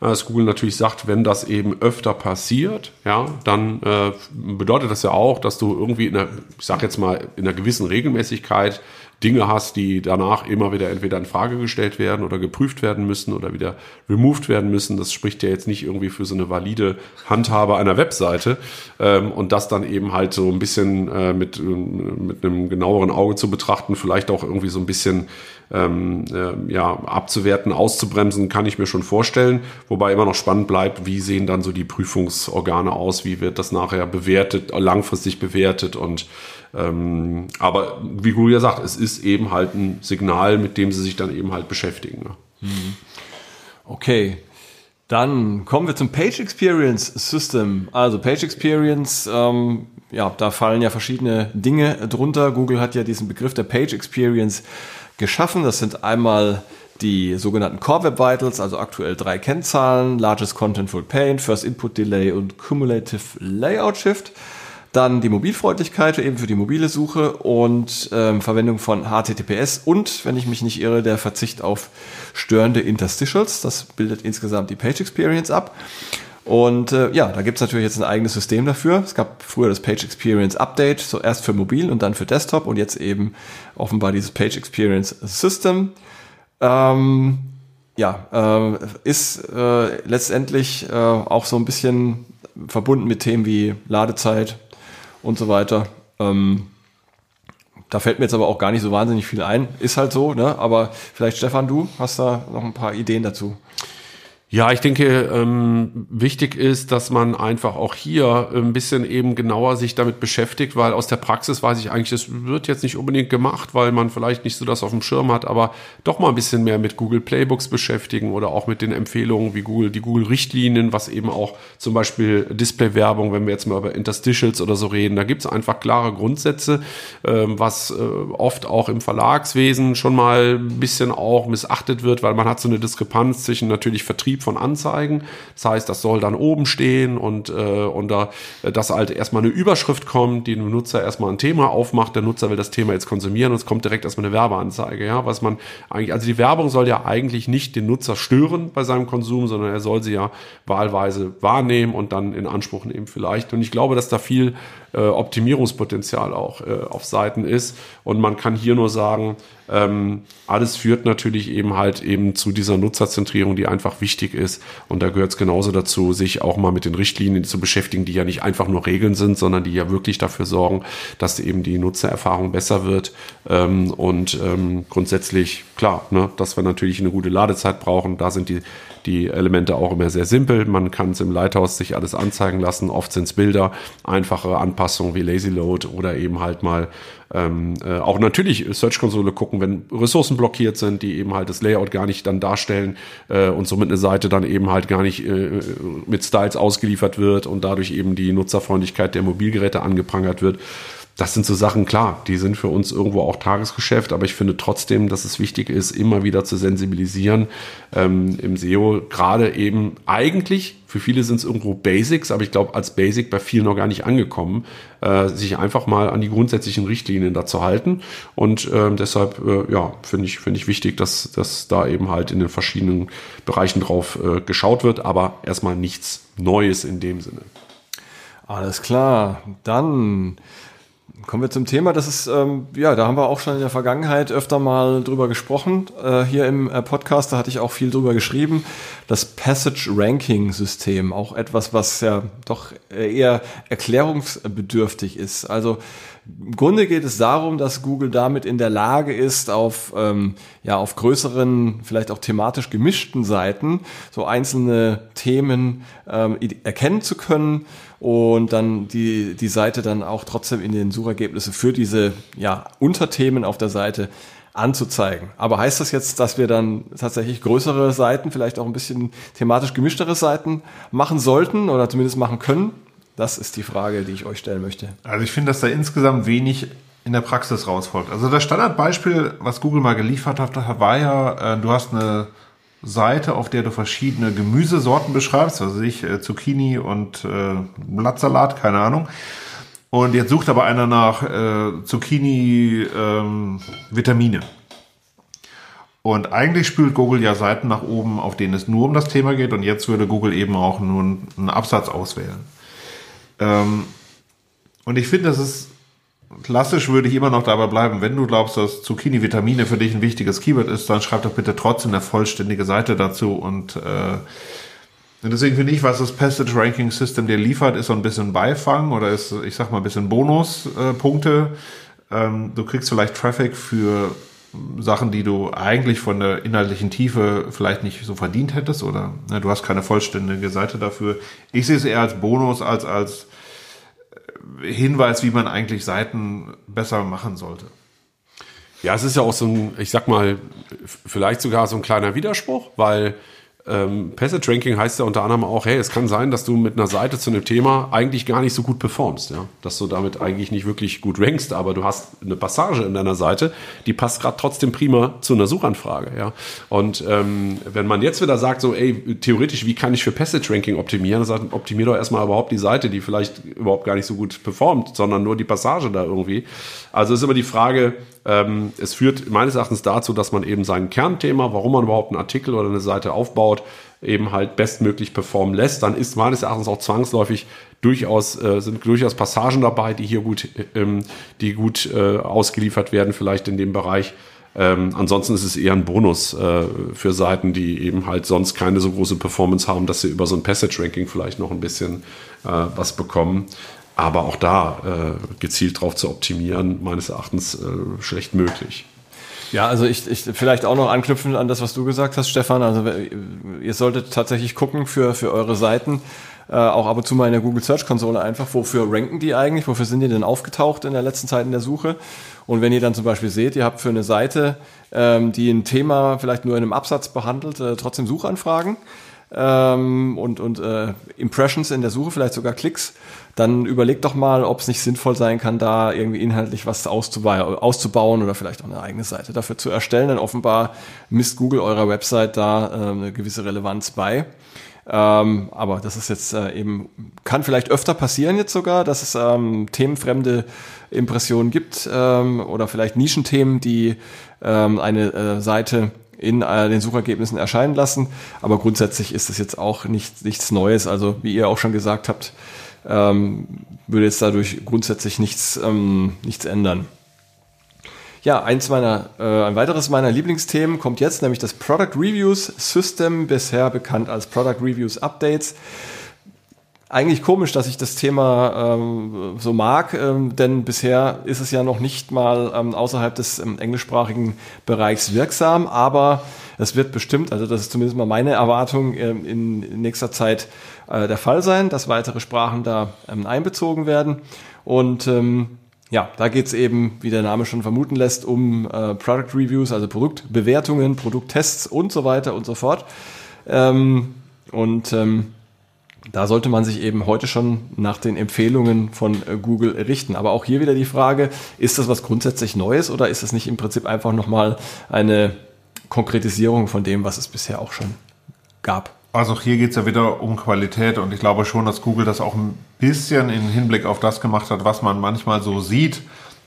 dass Google natürlich sagt, wenn das eben öfter passiert, ja, dann äh, bedeutet das ja auch, dass du irgendwie in einer, ich sag jetzt mal, in einer gewissen Regelmäßigkeit Dinge hast, die danach immer wieder entweder in Frage gestellt werden oder geprüft werden müssen oder wieder removed werden müssen. Das spricht ja jetzt nicht irgendwie für so eine valide Handhabe einer Webseite. Ähm, und das dann eben halt so ein bisschen äh, mit, mit einem genaueren Auge zu betrachten, vielleicht auch irgendwie so ein bisschen ähm, äh, ja, abzuwerten, auszubremsen, kann ich mir schon vorstellen. Wobei immer noch spannend bleibt, wie sehen dann so die Prüfungsorgane aus, wie wird das nachher bewertet, langfristig bewertet und ähm, aber wie Google ja sagt, es ist eben halt ein Signal, mit dem sie sich dann eben halt beschäftigen. Ne? Okay. Dann kommen wir zum Page Experience System. Also Page Experience, ähm, ja, da fallen ja verschiedene Dinge drunter. Google hat ja diesen Begriff der Page Experience geschaffen. Das sind einmal die sogenannten Core Web Vitals, also aktuell drei Kennzahlen, Largest Contentful Paint, First Input Delay und Cumulative Layout Shift. Dann die Mobilfreundlichkeit eben für die mobile Suche und ähm, Verwendung von HTTPS und, wenn ich mich nicht irre, der Verzicht auf störende Interstitials. Das bildet insgesamt die Page Experience ab. Und äh, ja, da gibt's natürlich jetzt ein eigenes System dafür. Es gab früher das Page Experience Update, so erst für mobil und dann für Desktop und jetzt eben offenbar dieses Page Experience System. Ähm, ja, äh, ist äh, letztendlich äh, auch so ein bisschen verbunden mit Themen wie Ladezeit, und so weiter. Ähm, da fällt mir jetzt aber auch gar nicht so wahnsinnig viel ein. Ist halt so, ne? Aber vielleicht, Stefan, du hast da noch ein paar Ideen dazu. Ja, ich denke, ähm, wichtig ist, dass man einfach auch hier ein bisschen eben genauer sich damit beschäftigt, weil aus der Praxis weiß ich eigentlich, das wird jetzt nicht unbedingt gemacht, weil man vielleicht nicht so das auf dem Schirm hat, aber doch mal ein bisschen mehr mit Google Playbooks beschäftigen oder auch mit den Empfehlungen wie Google, die Google Richtlinien, was eben auch zum Beispiel Display-Werbung, wenn wir jetzt mal über Interstitials oder so reden, da gibt's einfach klare Grundsätze, ähm, was äh, oft auch im Verlagswesen schon mal ein bisschen auch missachtet wird, weil man hat so eine Diskrepanz zwischen natürlich Vertrieb von Anzeigen. Das heißt, das soll dann oben stehen und, äh, und da, dass halt erstmal eine Überschrift kommt, die dem Nutzer erstmal ein Thema aufmacht. Der Nutzer will das Thema jetzt konsumieren und es kommt direkt erstmal eine Werbeanzeige. Ja, was man eigentlich, also die Werbung soll ja eigentlich nicht den Nutzer stören bei seinem Konsum, sondern er soll sie ja wahlweise wahrnehmen und dann in Anspruch nehmen vielleicht. Und ich glaube, dass da viel äh, Optimierungspotenzial auch äh, auf Seiten ist. Und man kann hier nur sagen, ähm, alles führt natürlich eben halt eben zu dieser Nutzerzentrierung, die einfach wichtig ist. Und da gehört es genauso dazu, sich auch mal mit den Richtlinien zu beschäftigen, die ja nicht einfach nur Regeln sind, sondern die ja wirklich dafür sorgen, dass eben die Nutzererfahrung besser wird. Ähm, und ähm, grundsätzlich, klar, ne, dass wir natürlich eine gute Ladezeit brauchen. Da sind die die Elemente auch immer sehr simpel. Man kann es im Lighthouse sich alles anzeigen lassen. Oft sind es Bilder, einfache Anpassungen wie Lazy Load oder eben halt mal ähm, äh, auch natürlich Search-Konsole gucken, wenn Ressourcen blockiert sind, die eben halt das Layout gar nicht dann darstellen äh, und somit eine Seite dann eben halt gar nicht äh, mit Styles ausgeliefert wird und dadurch eben die Nutzerfreundlichkeit der Mobilgeräte angeprangert wird das sind so Sachen, klar, die sind für uns irgendwo auch Tagesgeschäft, aber ich finde trotzdem, dass es wichtig ist, immer wieder zu sensibilisieren ähm, im SEO, gerade eben eigentlich, für viele sind es irgendwo Basics, aber ich glaube, als Basic bei vielen noch gar nicht angekommen, äh, sich einfach mal an die grundsätzlichen Richtlinien dazu halten. Und äh, deshalb, äh, ja, finde ich, finde ich wichtig, dass, dass da eben halt in den verschiedenen Bereichen drauf äh, geschaut wird, aber erstmal nichts Neues in dem Sinne. Alles klar, dann Kommen wir zum Thema. Das ist, ähm, ja, da haben wir auch schon in der Vergangenheit öfter mal drüber gesprochen. Äh, hier im äh, Podcast, da hatte ich auch viel drüber geschrieben. Das Passage Ranking System, auch etwas, was ja doch eher erklärungsbedürftig ist. Also im Grunde geht es darum, dass Google damit in der Lage ist, auf, ähm, ja, auf größeren, vielleicht auch thematisch gemischten Seiten so einzelne Themen ähm, erkennen zu können und dann die, die Seite dann auch trotzdem in den Suchergebnissen für diese ja, Unterthemen auf der Seite anzuzeigen. Aber heißt das jetzt, dass wir dann tatsächlich größere Seiten, vielleicht auch ein bisschen thematisch gemischtere Seiten machen sollten oder zumindest machen können? Das ist die Frage, die ich euch stellen möchte. Also ich finde, dass da insgesamt wenig in der Praxis rausfolgt. Also das Standardbeispiel, was Google mal geliefert hat, war ja, äh, du hast eine Seite, auf der du verschiedene Gemüsesorten beschreibst, also ich äh, Zucchini und äh, Blattsalat, keine Ahnung. Und jetzt sucht aber einer nach äh, Zucchini ähm, Vitamine. Und eigentlich spült Google ja Seiten nach oben, auf denen es nur um das Thema geht. Und jetzt würde Google eben auch nur einen Absatz auswählen. Ähm, und ich finde, das ist klassisch würde ich immer noch dabei bleiben. Wenn du glaubst, dass Zucchini-Vitamine für dich ein wichtiges Keyword ist, dann schreib doch bitte trotzdem eine vollständige Seite dazu. Und, äh, deswegen finde ich, was das Passage Ranking System dir liefert, ist so ein bisschen Beifang oder ist, ich sag mal, ein bisschen Bonuspunkte. Äh, ähm, du kriegst vielleicht Traffic für Sachen, die du eigentlich von der inhaltlichen Tiefe vielleicht nicht so verdient hättest oder ne, du hast keine vollständige Seite dafür. Ich sehe es eher als Bonus als als Hinweis, wie man eigentlich Seiten besser machen sollte. Ja, es ist ja auch so ein, ich sag mal, vielleicht sogar so ein kleiner Widerspruch, weil ähm, Passage Ranking heißt ja unter anderem auch, hey, es kann sein, dass du mit einer Seite zu einem Thema eigentlich gar nicht so gut performst, ja, dass du damit eigentlich nicht wirklich gut rankst, aber du hast eine Passage in deiner Seite, die passt gerade trotzdem prima zu einer Suchanfrage, ja. Und ähm, wenn man jetzt wieder sagt, so, ey, theoretisch, wie kann ich für Passage Ranking optimieren? Dann sagt, optimier doch erstmal überhaupt die Seite, die vielleicht überhaupt gar nicht so gut performt, sondern nur die Passage da irgendwie. Also ist immer die Frage, ähm, es führt meines Erachtens dazu, dass man eben sein Kernthema, warum man überhaupt einen Artikel oder eine Seite aufbaut, eben halt bestmöglich performen lässt. Dann ist meines Erachtens auch zwangsläufig durchaus, äh, sind durchaus Passagen dabei, die hier gut, ähm, die gut äh, ausgeliefert werden, vielleicht in dem Bereich. Ähm, ansonsten ist es eher ein Bonus äh, für Seiten, die eben halt sonst keine so große Performance haben, dass sie über so ein Passage-Ranking vielleicht noch ein bisschen äh, was bekommen. Aber auch da äh, gezielt drauf zu optimieren, meines Erachtens äh, schlecht möglich. Ja, also ich, ich vielleicht auch noch anknüpfen an das, was du gesagt hast, Stefan. Also ihr solltet tatsächlich gucken für, für eure Seiten, äh, auch ab und zu mal in der Google Search Konsole einfach, wofür ranken die eigentlich, wofür sind die denn aufgetaucht in der letzten Zeit in der Suche. Und wenn ihr dann zum Beispiel seht, ihr habt für eine Seite, ähm, die ein Thema vielleicht nur in einem Absatz behandelt, äh, trotzdem Suchanfragen ähm, und, und äh, Impressions in der Suche, vielleicht sogar Klicks, dann überlegt doch mal, ob es nicht sinnvoll sein kann, da irgendwie inhaltlich was auszubauen oder vielleicht auch eine eigene Seite dafür zu erstellen. Denn offenbar misst Google eurer Website da äh, eine gewisse Relevanz bei. Ähm, aber das ist jetzt äh, eben, kann vielleicht öfter passieren jetzt sogar, dass es ähm, themenfremde Impressionen gibt ähm, oder vielleicht Nischenthemen, die ähm, eine äh, Seite in äh, den Suchergebnissen erscheinen lassen. Aber grundsätzlich ist es jetzt auch nicht, nichts Neues. Also wie ihr auch schon gesagt habt, ähm, würde jetzt dadurch grundsätzlich nichts, ähm, nichts ändern. Ja, eins meiner, äh, ein weiteres meiner Lieblingsthemen kommt jetzt, nämlich das Product Reviews System, bisher bekannt als Product Reviews Updates. Eigentlich komisch, dass ich das Thema ähm, so mag, ähm, denn bisher ist es ja noch nicht mal ähm, außerhalb des ähm, englischsprachigen Bereichs wirksam, aber es wird bestimmt, also das ist zumindest mal meine Erwartung, ähm, in nächster Zeit äh, der Fall sein, dass weitere Sprachen da ähm, einbezogen werden. Und ähm, ja, da geht's eben, wie der Name schon vermuten lässt, um äh, Product Reviews, also Produktbewertungen, Produkttests und so weiter und so fort. Ähm, und ähm, da sollte man sich eben heute schon nach den Empfehlungen von äh, Google richten. Aber auch hier wieder die Frage, ist das was grundsätzlich Neues oder ist das nicht im Prinzip einfach nochmal eine Konkretisierung von dem, was es bisher auch schon gab? Also hier geht es ja wieder um Qualität und ich glaube schon, dass Google das auch ein bisschen im Hinblick auf das gemacht hat, was man manchmal so sieht,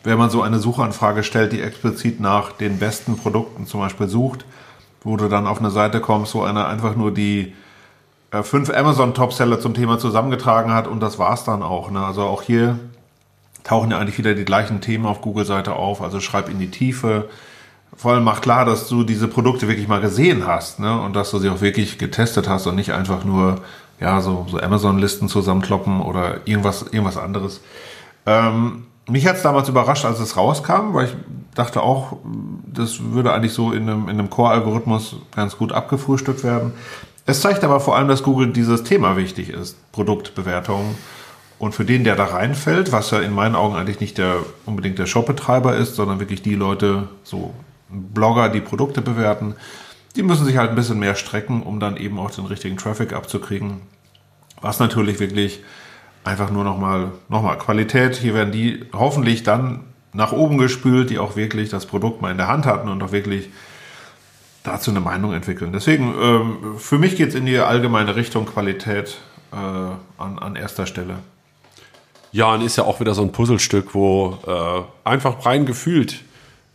wenn man so eine Suchanfrage stellt, die explizit nach den besten Produkten zum Beispiel sucht, wo du dann auf eine Seite kommst, wo einer einfach nur die äh, fünf Amazon-Topseller zum Thema zusammengetragen hat und das war's dann auch. Ne? Also auch hier tauchen ja eigentlich wieder die gleichen Themen auf Google-Seite auf. Also schreib in die Tiefe, vor allem mach klar, dass du diese Produkte wirklich mal gesehen hast, ne? Und dass du sie auch wirklich getestet hast und nicht einfach nur, ja, so, so Amazon-Listen zusammenkloppen oder irgendwas, irgendwas anderes. Ähm, mich hat es damals überrascht, als es rauskam, weil ich dachte auch, das würde eigentlich so in einem, in einem Core-Algorithmus ganz gut abgefrühstückt werden. Es zeigt aber vor allem, dass Google dieses Thema wichtig ist, Produktbewertung. Und für den, der da reinfällt, was ja in meinen Augen eigentlich nicht der unbedingt der Shopbetreiber ist, sondern wirklich die Leute, so Blogger, die Produkte bewerten, die müssen sich halt ein bisschen mehr strecken, um dann eben auch den richtigen Traffic abzukriegen. Was natürlich wirklich einfach nur nochmal noch mal Qualität. Hier werden die hoffentlich dann nach oben gespült, die auch wirklich das Produkt mal in der Hand hatten und auch wirklich dazu eine Meinung entwickeln. Deswegen, ähm, für mich geht es in die allgemeine Richtung Qualität äh, an, an erster Stelle. Ja, und ist ja auch wieder so ein Puzzlestück, wo äh, einfach rein gefühlt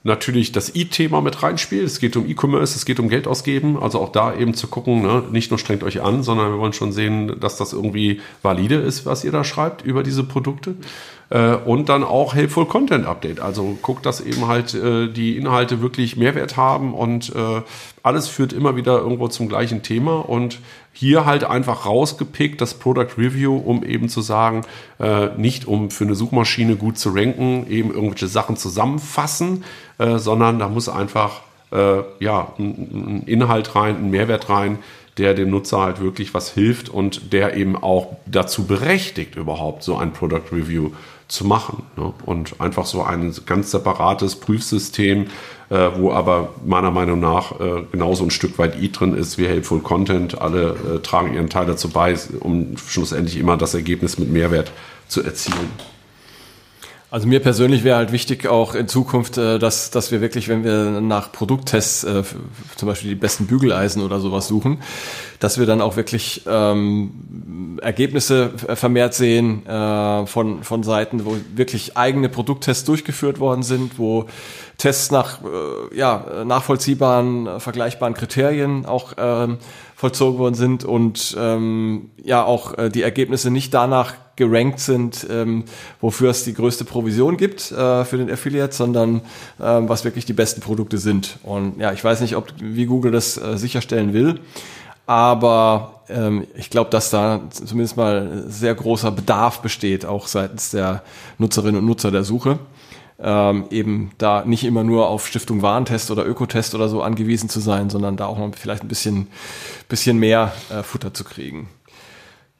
natürlich das E-Thema mit reinspielt. Es geht um E-Commerce, es geht um Geld ausgeben. Also auch da eben zu gucken, ne, nicht nur strengt euch an, sondern wir wollen schon sehen, dass das irgendwie valide ist, was ihr da schreibt über diese Produkte. Äh, und dann auch Helpful Content Update. Also guckt, dass eben halt äh, die Inhalte wirklich Mehrwert haben und äh, alles führt immer wieder irgendwo zum gleichen Thema und hier halt einfach rausgepickt das Product Review, um eben zu sagen, äh, nicht um für eine Suchmaschine gut zu ranken, eben irgendwelche Sachen zusammenfassen, äh, sondern da muss einfach äh, ja ein, ein Inhalt rein, ein Mehrwert rein, der dem Nutzer halt wirklich was hilft und der eben auch dazu berechtigt, überhaupt so ein Product Review zu machen. Ne? Und einfach so ein ganz separates Prüfsystem, äh, wo aber meiner Meinung nach äh, genauso ein Stück weit I drin ist wie Helpful Content. Alle äh, tragen ihren Teil dazu bei, um schlussendlich immer das Ergebnis mit Mehrwert zu erzielen. Also mir persönlich wäre halt wichtig auch in Zukunft, äh, dass, dass wir wirklich, wenn wir nach Produkttests, äh, zum Beispiel die besten Bügeleisen oder sowas suchen, dass wir dann auch wirklich ähm, Ergebnisse vermehrt sehen äh, von, von Seiten, wo wirklich eigene Produkttests durchgeführt worden sind, wo Tests nach äh, ja, nachvollziehbaren, äh, vergleichbaren Kriterien auch ähm, vollzogen worden sind und ähm, ja auch äh, die Ergebnisse nicht danach gerankt sind, ähm, wofür es die größte Provision gibt äh, für den Affiliate, sondern ähm, was wirklich die besten Produkte sind. Und ja, ich weiß nicht, ob wie Google das äh, sicherstellen will, aber ähm, ich glaube, dass da zumindest mal sehr großer Bedarf besteht, auch seitens der Nutzerinnen und Nutzer der Suche. Ähm, eben da nicht immer nur auf Stiftung Warentest oder Ökotest oder so angewiesen zu sein, sondern da auch noch vielleicht ein bisschen, bisschen mehr äh, Futter zu kriegen.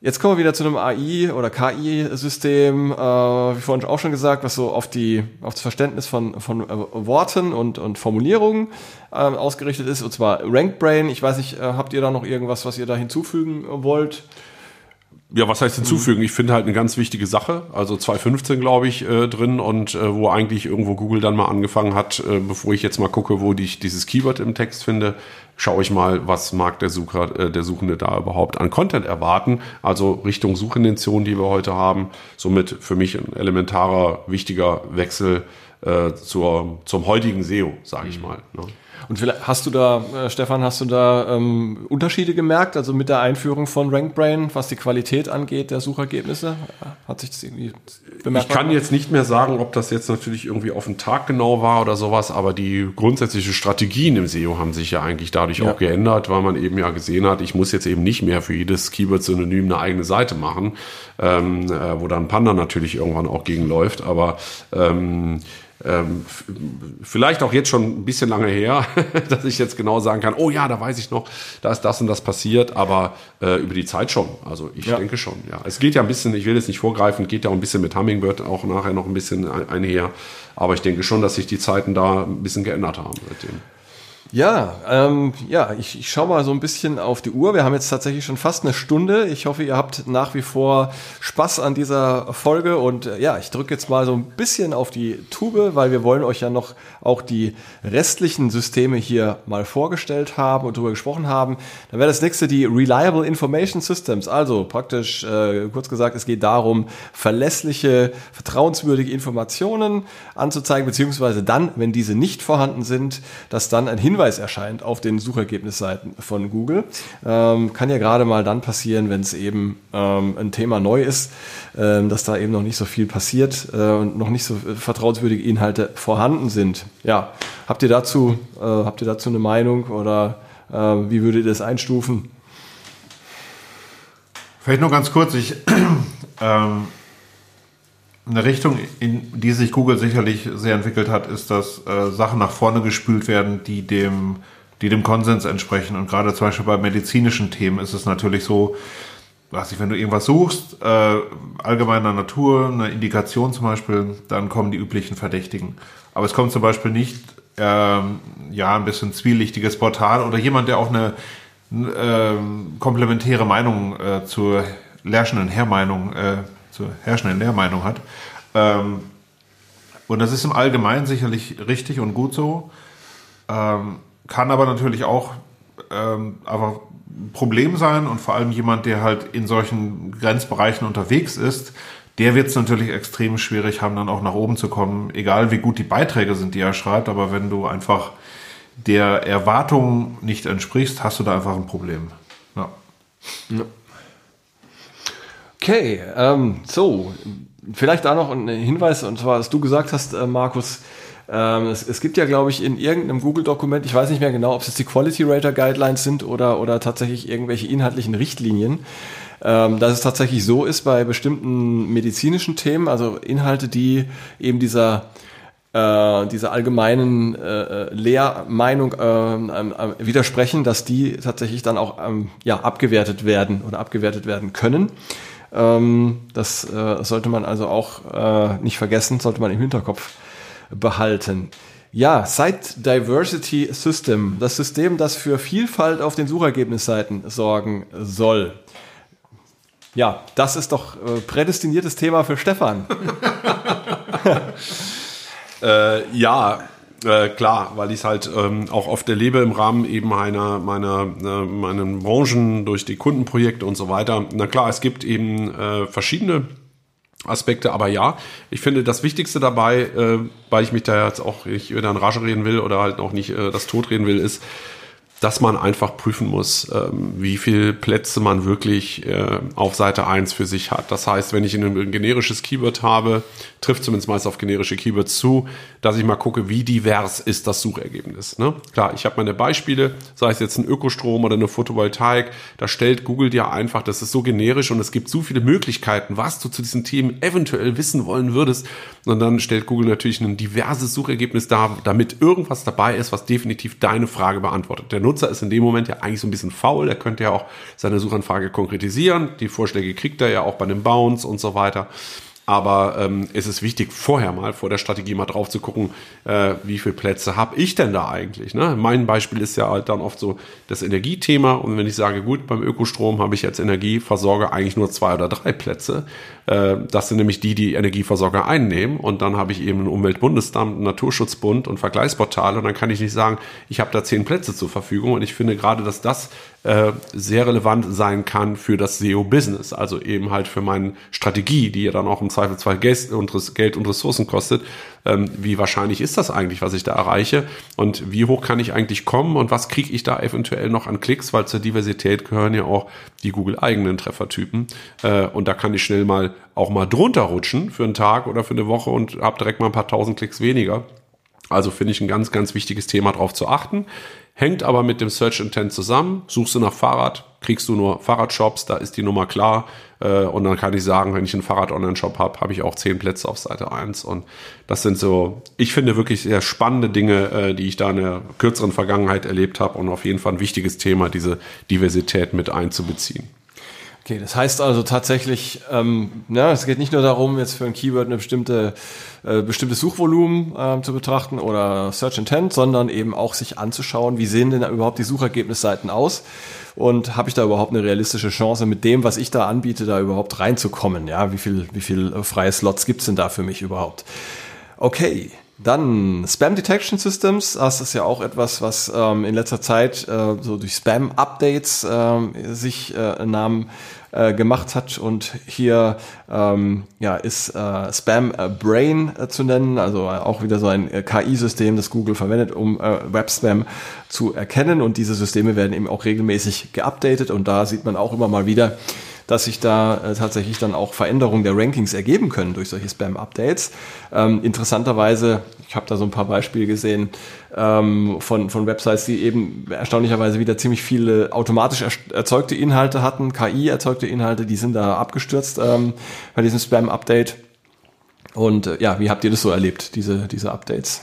Jetzt kommen wir wieder zu einem AI- oder KI-System, äh, wie vorhin auch schon gesagt, was so auf die auf das Verständnis von von äh, Worten und und Formulierungen äh, ausgerichtet ist, und zwar RankBrain. Ich weiß nicht, äh, habt ihr da noch irgendwas, was ihr da hinzufügen wollt? Ja, was heißt hinzufügen? Ich finde halt eine ganz wichtige Sache. Also 2015, glaube ich, äh, drin und äh, wo eigentlich irgendwo Google dann mal angefangen hat, äh, bevor ich jetzt mal gucke, wo ich dieses Keyword im Text finde, schaue ich mal, was mag der Sucher, äh, der Suchende da überhaupt an Content erwarten. Also Richtung Suchintention, die wir heute haben. Somit für mich ein elementarer, wichtiger Wechsel äh, zur, zum heutigen SEO, sage ich mal. Ne? Und vielleicht hast du da, äh, Stefan, hast du da ähm, Unterschiede gemerkt, also mit der Einführung von RankBrain, was die Qualität angeht der Suchergebnisse? Hat sich das irgendwie bemerkt? Ich kann jetzt nicht mehr sagen, ob das jetzt natürlich irgendwie auf den Tag genau war oder sowas, aber die grundsätzliche Strategien im SEO haben sich ja eigentlich dadurch ja. auch geändert, weil man eben ja gesehen hat, ich muss jetzt eben nicht mehr für jedes Keyword-Synonym eine eigene Seite machen, ähm, äh, wo dann Panda natürlich irgendwann auch gegenläuft, aber ähm, ähm, vielleicht auch jetzt schon ein bisschen lange her, [LAUGHS] dass ich jetzt genau sagen kann, oh ja, da weiß ich noch, da ist das und das passiert, aber äh, über die Zeit schon. Also ich ja. denke schon, ja. Es geht ja ein bisschen, ich will jetzt nicht vorgreifen, geht ja auch ein bisschen mit Hummingbird auch nachher noch ein bisschen einher, aber ich denke schon, dass sich die Zeiten da ein bisschen geändert haben seitdem. Ja, ähm, ja, ich, ich schaue mal so ein bisschen auf die Uhr. Wir haben jetzt tatsächlich schon fast eine Stunde. Ich hoffe, ihr habt nach wie vor Spaß an dieser Folge und äh, ja, ich drücke jetzt mal so ein bisschen auf die Tube, weil wir wollen euch ja noch auch die restlichen Systeme hier mal vorgestellt haben und darüber gesprochen haben. Dann wäre das nächste die Reliable Information Systems. Also praktisch, äh, kurz gesagt, es geht darum, verlässliche, vertrauenswürdige Informationen anzuzeigen, beziehungsweise dann, wenn diese nicht vorhanden sind, dass dann ein Hinweis Hinweis erscheint auf den Suchergebnisseiten von Google. Ähm, kann ja gerade mal dann passieren, wenn es eben ähm, ein Thema neu ist, ähm, dass da eben noch nicht so viel passiert äh, und noch nicht so vertrauenswürdige Inhalte vorhanden sind. Ja, habt ihr dazu, äh, habt ihr dazu eine Meinung oder äh, wie würdet ihr das einstufen? Vielleicht nur ganz kurz, ich [CLEARS THROAT] ähm, eine Richtung, in die sich Google sicherlich sehr entwickelt hat, ist, dass äh, Sachen nach vorne gespült werden, die dem, die dem Konsens entsprechen. Und gerade zum Beispiel bei medizinischen Themen ist es natürlich so, weiß ich, wenn du irgendwas suchst, äh, allgemeiner Natur, eine Indikation zum Beispiel, dann kommen die üblichen Verdächtigen. Aber es kommt zum Beispiel nicht, ähm, ja, ein bisschen zwielichtiges Portal oder jemand, der auch eine äh, komplementäre Meinung äh, zur herrschenden Herrmeinung äh, zur herrschenden Lehrmeinung hat. Ähm, und das ist im Allgemeinen sicherlich richtig und gut so, ähm, kann aber natürlich auch ähm, aber ein Problem sein und vor allem jemand, der halt in solchen Grenzbereichen unterwegs ist, der wird es natürlich extrem schwierig haben, dann auch nach oben zu kommen, egal wie gut die Beiträge sind, die er schreibt, aber wenn du einfach der Erwartung nicht entsprichst, hast du da einfach ein Problem. Ja. Okay, ähm, so, vielleicht da noch ein Hinweis, und zwar, was du gesagt hast, äh, Markus, ähm, es, es, gibt ja, glaube ich, in irgendeinem Google-Dokument, ich weiß nicht mehr genau, ob es jetzt die Quality Rater Guidelines sind oder, oder tatsächlich irgendwelche inhaltlichen Richtlinien, ähm, dass es tatsächlich so ist bei bestimmten medizinischen Themen, also Inhalte, die eben dieser äh, dieser allgemeinen äh, Lehrmeinung äh, äh, widersprechen, dass die tatsächlich dann auch ähm, ja, abgewertet werden oder abgewertet werden können. Ähm, das äh, sollte man also auch äh, nicht vergessen, sollte man im Hinterkopf behalten. Ja, Site Diversity System, das System, das für Vielfalt auf den Suchergebnisseiten sorgen soll. Ja, das ist doch äh, prädestiniertes Thema für Stefan. [LAUGHS] äh, ja, äh, klar, weil ich es halt ähm, auch oft erlebe im Rahmen eben meiner, meiner, äh, meinen Branchen durch die Kundenprojekte und so weiter. Na klar, es gibt eben äh, verschiedene Aspekte. Aber ja, ich finde das Wichtigste dabei, äh, weil ich mich da jetzt auch nicht wieder in Rage reden will oder halt auch nicht äh, das Tod reden will, ist, dass man einfach prüfen muss, ähm, wie viel Plätze man wirklich äh, auf Seite 1 für sich hat. Das heißt, wenn ich ein generisches Keyword habe, trifft zumindest meist auf generische Keywords zu, dass ich mal gucke, wie divers ist das Suchergebnis. Ne? Klar, ich habe meine Beispiele, sei es jetzt ein Ökostrom oder eine Photovoltaik, da stellt Google dir einfach, das ist so generisch und es gibt so viele Möglichkeiten, was du zu diesen Themen eventuell wissen wollen würdest. Und dann stellt Google natürlich ein diverses Suchergebnis dar, damit irgendwas dabei ist, was definitiv deine Frage beantwortet. Der Nutzer ist in dem Moment ja eigentlich so ein bisschen faul. Er könnte ja auch seine Suchanfrage konkretisieren. Die Vorschläge kriegt er ja auch bei einem Bounce und so weiter. Aber ähm, es ist wichtig, vorher mal vor der Strategie mal drauf zu gucken, äh, wie viele Plätze habe ich denn da eigentlich. Ne? Mein Beispiel ist ja halt dann oft so das Energiethema. Und wenn ich sage, gut, beim Ökostrom habe ich als Energieversorger eigentlich nur zwei oder drei Plätze. Äh, das sind nämlich die, die Energieversorger einnehmen. Und dann habe ich eben einen Umweltbundesamt, einen Naturschutzbund und Vergleichsportale. Und dann kann ich nicht sagen, ich habe da zehn Plätze zur Verfügung. Und ich finde gerade, dass das äh, sehr relevant sein kann für das SEO-Business, also eben halt für meine Strategie, die ja dann auch im Zweifelsfall Geld und, Geld und Ressourcen kostet. Ähm, wie wahrscheinlich ist das eigentlich, was ich da erreiche? Und wie hoch kann ich eigentlich kommen? Und was kriege ich da eventuell noch an Klicks, weil zur Diversität gehören ja auch die Google-eigenen Treffertypen. Äh, und da kann ich schnell mal auch mal drunter rutschen für einen Tag oder für eine Woche und habe direkt mal ein paar tausend Klicks weniger. Also finde ich ein ganz, ganz wichtiges Thema darauf zu achten. Hängt aber mit dem Search Intent zusammen. Suchst du nach Fahrrad, kriegst du nur Fahrradshops, da ist die Nummer klar. Äh, und dann kann ich sagen, wenn ich einen Fahrrad-Online-Shop habe, habe ich auch zehn Plätze auf Seite 1. Und das sind so, ich finde wirklich sehr spannende Dinge, äh, die ich da in der kürzeren Vergangenheit erlebt habe und auf jeden Fall ein wichtiges Thema, diese Diversität mit einzubeziehen. Okay, das heißt also tatsächlich, ähm, ja, es geht nicht nur darum, jetzt für ein Keyword eine bestimmte äh, bestimmtes Suchvolumen äh, zu betrachten oder Search Intent, sondern eben auch sich anzuschauen, wie sehen denn überhaupt die Suchergebnisseiten aus und habe ich da überhaupt eine realistische Chance mit dem, was ich da anbiete, da überhaupt reinzukommen? Ja, wie viel wie viel freie Slots gibt's denn da für mich überhaupt? Okay, dann Spam Detection Systems, das ist ja auch etwas, was ähm, in letzter Zeit äh, so durch Spam-Updates äh, sich äh, Namen äh, gemacht hat. Und hier ähm, ja, ist äh, Spam äh, Brain äh, zu nennen, also auch wieder so ein äh, KI-System, das Google verwendet, um äh, Web-Spam zu erkennen. Und diese Systeme werden eben auch regelmäßig geupdatet. Und da sieht man auch immer mal wieder, dass sich da äh, tatsächlich dann auch Veränderungen der Rankings ergeben können durch solche Spam-Updates. Ähm, interessanterweise, ich habe da so ein paar Beispiele gesehen ähm, von, von Websites, die eben erstaunlicherweise wieder ziemlich viele automatisch erzeugte Inhalte hatten, KI-erzeugte Inhalte, die sind da abgestürzt ähm, bei diesem Spam-Update. Und äh, ja, wie habt ihr das so erlebt, diese, diese Updates?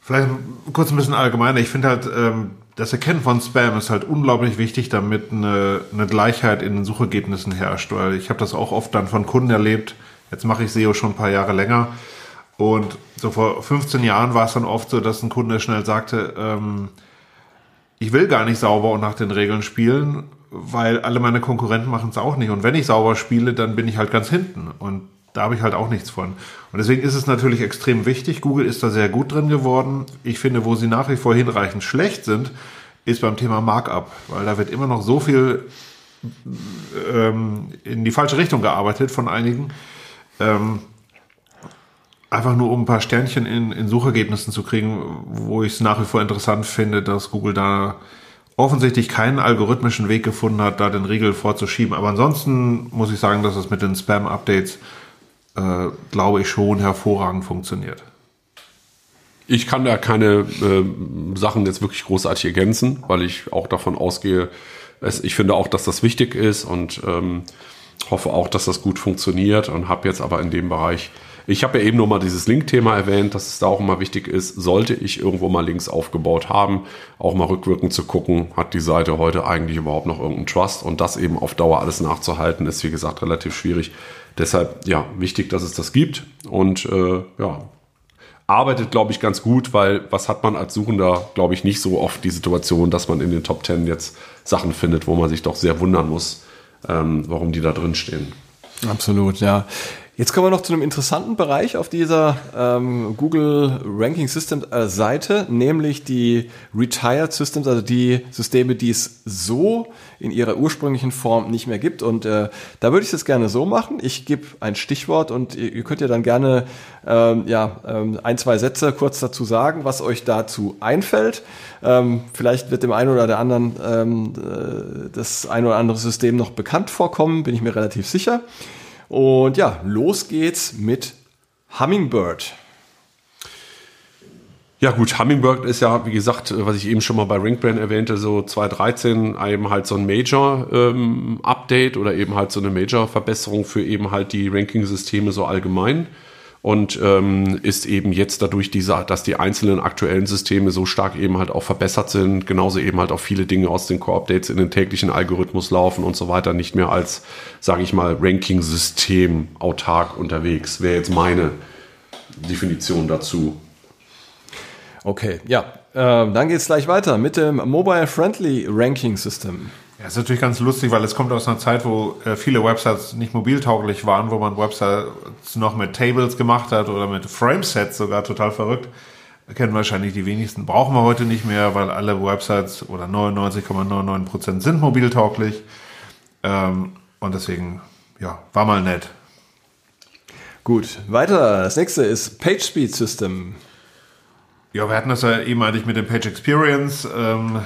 Vielleicht kurz ein bisschen allgemeiner. Ich finde halt, ähm, das Erkennen von Spam ist halt unglaublich wichtig, damit eine, eine Gleichheit in den Suchergebnissen herrscht. Weil ich habe das auch oft dann von Kunden erlebt. Jetzt mache ich SEO schon ein paar Jahre länger. Und so vor 15 Jahren war es dann oft so, dass ein Kunde schnell sagte, ähm, ich will gar nicht sauber und nach den Regeln spielen, weil alle meine Konkurrenten machen es auch nicht. Und wenn ich sauber spiele, dann bin ich halt ganz hinten. Und da habe ich halt auch nichts von. Und deswegen ist es natürlich extrem wichtig. Google ist da sehr gut drin geworden. Ich finde, wo sie nach wie vor hinreichend schlecht sind, ist beim Thema Markup, weil da wird immer noch so viel ähm, in die falsche Richtung gearbeitet von einigen. Ähm, einfach nur um ein paar Sternchen in, in Suchergebnissen zu kriegen, wo ich es nach wie vor interessant finde, dass Google da offensichtlich keinen algorithmischen Weg gefunden hat, da den Riegel vorzuschieben. Aber ansonsten muss ich sagen, dass es mit den Spam-Updates, äh, glaube ich, schon hervorragend funktioniert. Ich kann da keine äh, Sachen jetzt wirklich großartig ergänzen, weil ich auch davon ausgehe, es, ich finde auch, dass das wichtig ist und ähm, hoffe auch, dass das gut funktioniert und habe jetzt aber in dem Bereich ich habe ja eben nur mal dieses Link-Thema erwähnt, dass es da auch immer wichtig ist, sollte ich irgendwo mal Links aufgebaut haben, auch mal rückwirkend zu gucken, hat die Seite heute eigentlich überhaupt noch irgendeinen Trust und das eben auf Dauer alles nachzuhalten, ist wie gesagt relativ schwierig. Deshalb, ja, wichtig, dass es das gibt und äh, ja, arbeitet, glaube ich, ganz gut, weil was hat man als Suchender, glaube ich, nicht so oft die Situation, dass man in den Top Ten jetzt Sachen findet, wo man sich doch sehr wundern muss, ähm, warum die da drin stehen. Absolut, ja. Jetzt kommen wir noch zu einem interessanten Bereich auf dieser ähm, Google Ranking Systems äh, Seite, nämlich die Retired Systems, also die Systeme, die es so in ihrer ursprünglichen Form nicht mehr gibt. Und äh, da würde ich es gerne so machen. Ich gebe ein Stichwort und ihr, ihr könnt ja dann gerne ähm, ja, ähm, ein, zwei Sätze kurz dazu sagen, was euch dazu einfällt. Ähm, vielleicht wird dem einen oder der anderen ähm, äh, das ein oder andere System noch bekannt vorkommen, bin ich mir relativ sicher. Und ja, los geht's mit Hummingbird. Ja gut, Hummingbird ist ja, wie gesagt, was ich eben schon mal bei Ringbrand erwähnte, so 2013 eben halt so ein Major-Update ähm, oder eben halt so eine Major-Verbesserung für eben halt die Ranking-Systeme so allgemein und ähm, ist eben jetzt dadurch, diese, dass die einzelnen aktuellen Systeme so stark eben halt auch verbessert sind, genauso eben halt auch viele Dinge aus den Core-Updates in den täglichen Algorithmus laufen und so weiter, nicht mehr als, sage ich mal, Ranking-System autark unterwegs, wäre jetzt meine Definition dazu. Okay, ja, äh, dann geht es gleich weiter mit dem Mobile Friendly Ranking System. Ja, ist natürlich ganz lustig, weil es kommt aus einer Zeit, wo äh, viele Websites nicht mobiltauglich waren, wo man Websites noch mit Tables gemacht hat oder mit Framesets sogar total verrückt. Kennen wahrscheinlich die wenigsten. Brauchen wir heute nicht mehr, weil alle Websites oder 99,99% sind mobiltauglich. Ähm, und deswegen, ja, war mal nett. Gut, weiter. Das nächste ist PageSpeed System. Ja, wir hatten das ja eben eigentlich mit dem Page Experience. Ähm,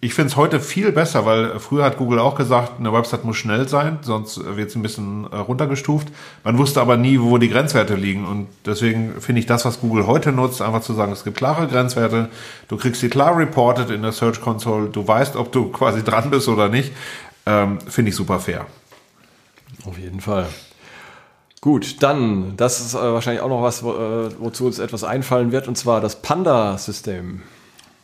ich finde es heute viel besser, weil früher hat Google auch gesagt, eine Website muss schnell sein, sonst wird es ein bisschen äh, runtergestuft. Man wusste aber nie, wo die Grenzwerte liegen. Und deswegen finde ich das, was Google heute nutzt, einfach zu sagen, es gibt klare Grenzwerte, du kriegst sie klar reported in der Search Console, du weißt, ob du quasi dran bist oder nicht, ähm, finde ich super fair. Auf jeden Fall. Gut, dann, das ist äh, wahrscheinlich auch noch was, wo, äh, wozu uns etwas einfallen wird, und zwar das Panda-System.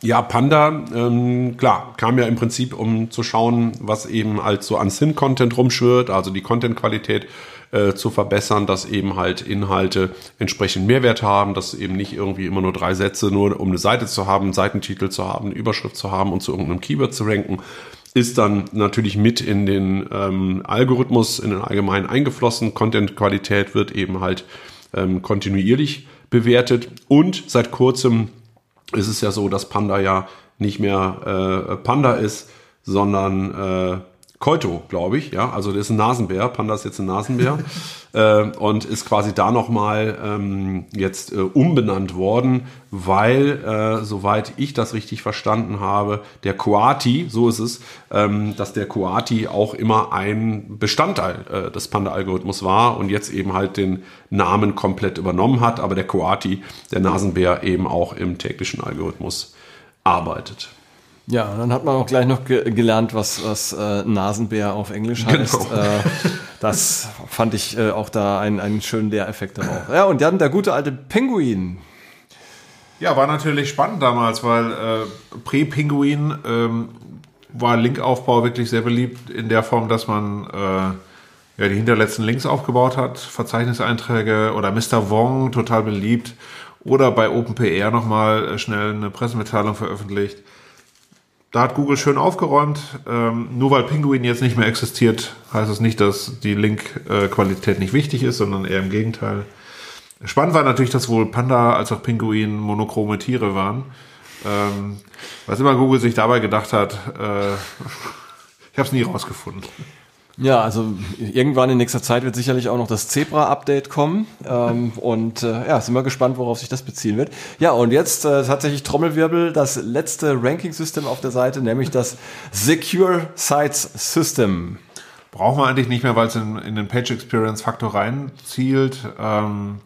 Ja, Panda, ähm, klar, kam ja im Prinzip, um zu schauen, was eben halt so an Sin-Content rumschwirrt, also die Content-Qualität äh, zu verbessern, dass eben halt Inhalte entsprechend Mehrwert haben, dass eben nicht irgendwie immer nur drei Sätze, nur um eine Seite zu haben, einen Seitentitel zu haben, eine Überschrift zu haben und zu irgendeinem Keyword zu ranken, ist dann natürlich mit in den ähm, Algorithmus, in den allgemeinen eingeflossen. Content-Qualität wird eben halt ähm, kontinuierlich bewertet. Und seit kurzem ist es ja so, dass Panda ja nicht mehr äh, Panda ist, sondern äh, Koito, glaube ich, ja, also das ist ein Nasenbär, Panda ist jetzt ein Nasenbär [LAUGHS] äh, und ist quasi da nochmal ähm, jetzt äh, umbenannt worden, weil, äh, soweit ich das richtig verstanden habe, der Koati, so ist es, ähm, dass der Koati auch immer ein Bestandteil äh, des Panda-Algorithmus war und jetzt eben halt den Namen komplett übernommen hat, aber der Koati, der Nasenbär, eben auch im täglichen Algorithmus arbeitet. Ja, dann hat man auch gleich noch ge gelernt, was, was äh, Nasenbär auf Englisch heißt. Genau. Äh, das fand ich äh, auch da einen, einen schönen Lehreffekt darauf. Ja, und dann der gute alte Pinguin. Ja, war natürlich spannend damals, weil äh, Prä-Pinguin ähm, war Linkaufbau wirklich sehr beliebt in der Form, dass man äh, ja, die hinterletzten Links aufgebaut hat, Verzeichniseinträge oder Mr. Wong, total beliebt, oder bei OpenPR nochmal äh, schnell eine Pressemitteilung veröffentlicht da hat Google schön aufgeräumt. Ähm, nur weil Pinguin jetzt nicht mehr existiert, heißt es das nicht, dass die Link-Qualität nicht wichtig ist, sondern eher im Gegenteil. Spannend war natürlich, dass wohl Panda als auch Pinguin monochrome Tiere waren. Ähm, was immer Google sich dabei gedacht hat, äh, [LAUGHS] Ich habe es nie rausgefunden. Ja, also irgendwann in nächster Zeit wird sicherlich auch noch das Zebra-Update kommen. Ähm, und äh, ja, sind wir gespannt, worauf sich das beziehen wird. Ja, und jetzt äh, tatsächlich Trommelwirbel, das letzte Ranking-System auf der Seite, nämlich das Secure Sites System. Brauchen wir eigentlich nicht mehr, weil es in, in den Page Experience Faktor reinzielt. Ähm,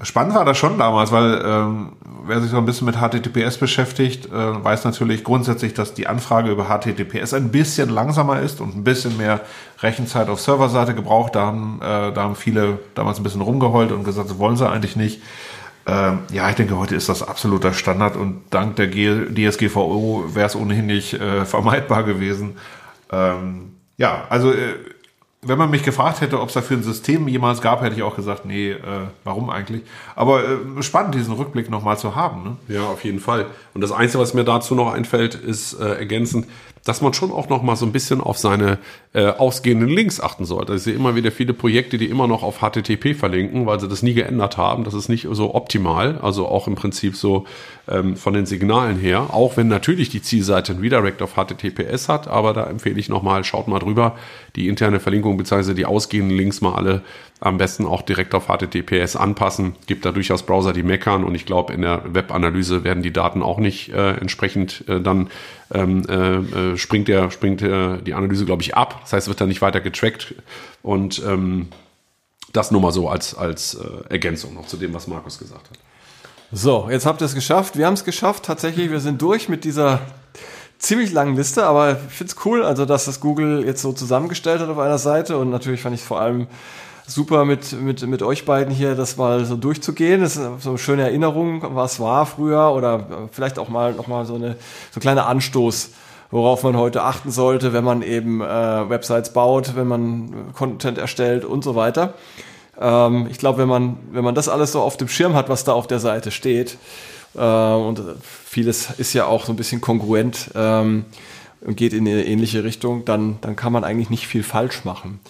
Spannend war das schon damals, weil ähm, wer sich so ein bisschen mit HTTPS beschäftigt, äh, weiß natürlich grundsätzlich, dass die Anfrage über HTTPS ein bisschen langsamer ist und ein bisschen mehr Rechenzeit auf Serverseite gebraucht. Da haben, äh, da haben viele damals ein bisschen rumgeheult und gesagt, das wollen sie eigentlich nicht. Ähm, ja, ich denke, heute ist das absoluter Standard und dank der G DSGVO wäre es ohnehin nicht äh, [LAUGHS] vermeidbar gewesen. Ähm, ja, also äh, wenn man mich gefragt hätte, ob es dafür ein System jemals gab, hätte ich auch gesagt, nee, äh, warum eigentlich? Aber äh, spannend, diesen Rückblick nochmal zu haben. Ne? Ja, auf jeden Fall. Und das Einzige, was mir dazu noch einfällt, ist äh, ergänzend, dass man schon auch noch mal so ein bisschen auf seine äh, ausgehenden Links achten sollte. Ich sehe immer wieder viele Projekte, die immer noch auf HTTP verlinken, weil sie das nie geändert haben. Das ist nicht so optimal, also auch im Prinzip so ähm, von den Signalen her. Auch wenn natürlich die Zielseite ein Redirect auf HTTPS hat, aber da empfehle ich nochmal, schaut mal drüber, die interne Verlinkung bzw. die ausgehenden Links mal alle am besten auch direkt auf HTTPS anpassen. Gibt da durchaus Browser, die meckern und ich glaube, in der Webanalyse werden die Daten auch nicht äh, entsprechend äh, dann ähm, äh, äh springt der springt äh, die Analyse glaube ich ab. Das heißt, es wird dann nicht weiter getrackt und ähm, das nur mal so als als äh, Ergänzung noch zu dem, was Markus gesagt hat. So, jetzt habt ihr es geschafft. Wir haben es geschafft. Tatsächlich, wir sind durch mit dieser ziemlich langen Liste, aber ich finde es cool, also dass das Google jetzt so zusammengestellt hat auf einer Seite und natürlich fand ich es vor allem super mit, mit, mit euch beiden hier das mal so durchzugehen. Das ist so eine schöne Erinnerung, was war früher oder vielleicht auch mal nochmal so eine so ein kleiner Anstoß, worauf man heute achten sollte, wenn man eben äh, Websites baut, wenn man Content erstellt und so weiter. Ähm, ich glaube, wenn man, wenn man das alles so auf dem Schirm hat, was da auf der Seite steht, äh, und vieles ist ja auch so ein bisschen kongruent ähm, und geht in eine ähnliche Richtung, dann, dann kann man eigentlich nicht viel falsch machen.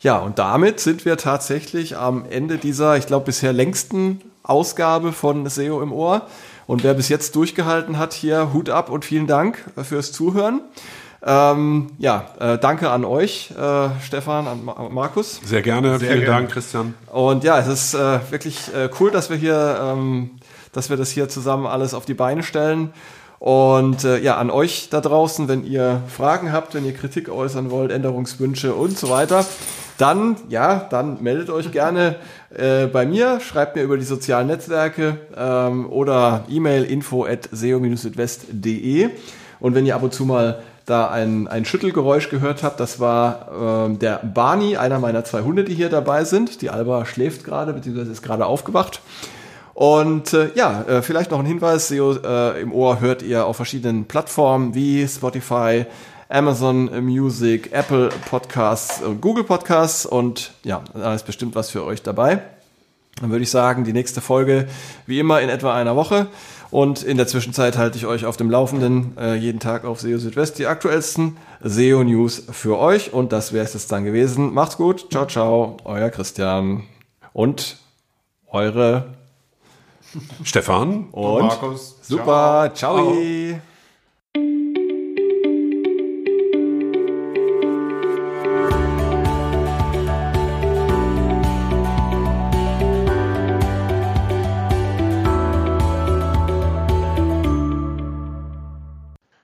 Ja, und damit sind wir tatsächlich am Ende dieser, ich glaube, bisher längsten Ausgabe von SEO im Ohr. Und wer bis jetzt durchgehalten hat, hier Hut ab und vielen Dank fürs Zuhören. Ähm, ja, äh, danke an euch, äh, Stefan, an Ma Markus. Sehr gerne, Sehr vielen gerne. Dank, Christian. Und ja, es ist äh, wirklich äh, cool, dass wir hier, ähm, dass wir das hier zusammen alles auf die Beine stellen. Und äh, ja, an euch da draußen, wenn ihr Fragen habt, wenn ihr Kritik äußern wollt, Änderungswünsche und so weiter, dann, ja, dann meldet euch gerne [LAUGHS] äh, bei mir, schreibt mir über die sozialen Netzwerke ähm, oder E-Mail info at seo-südwest.de. Und wenn ihr ab und zu mal da ein, ein Schüttelgeräusch gehört habt, das war ähm, der Barney, einer meiner zwei Hunde, die hier dabei sind. Die Alba schläft gerade, beziehungsweise ist gerade aufgewacht. Und äh, ja, äh, vielleicht noch ein Hinweis, SEO äh, im Ohr hört ihr auf verschiedenen Plattformen wie Spotify, Amazon Music, Apple Podcasts und Google Podcasts und ja, da ist bestimmt was für euch dabei. Dann würde ich sagen, die nächste Folge wie immer in etwa einer Woche. Und in der Zwischenzeit halte ich euch auf dem Laufenden äh, jeden Tag auf SEO Südwest die aktuellsten SEO News für euch. Und das wäre es jetzt dann gewesen. Macht's gut. Ciao, ciao. Euer Christian. Und eure Stefan und, und Markus. Super. ciao. ciao.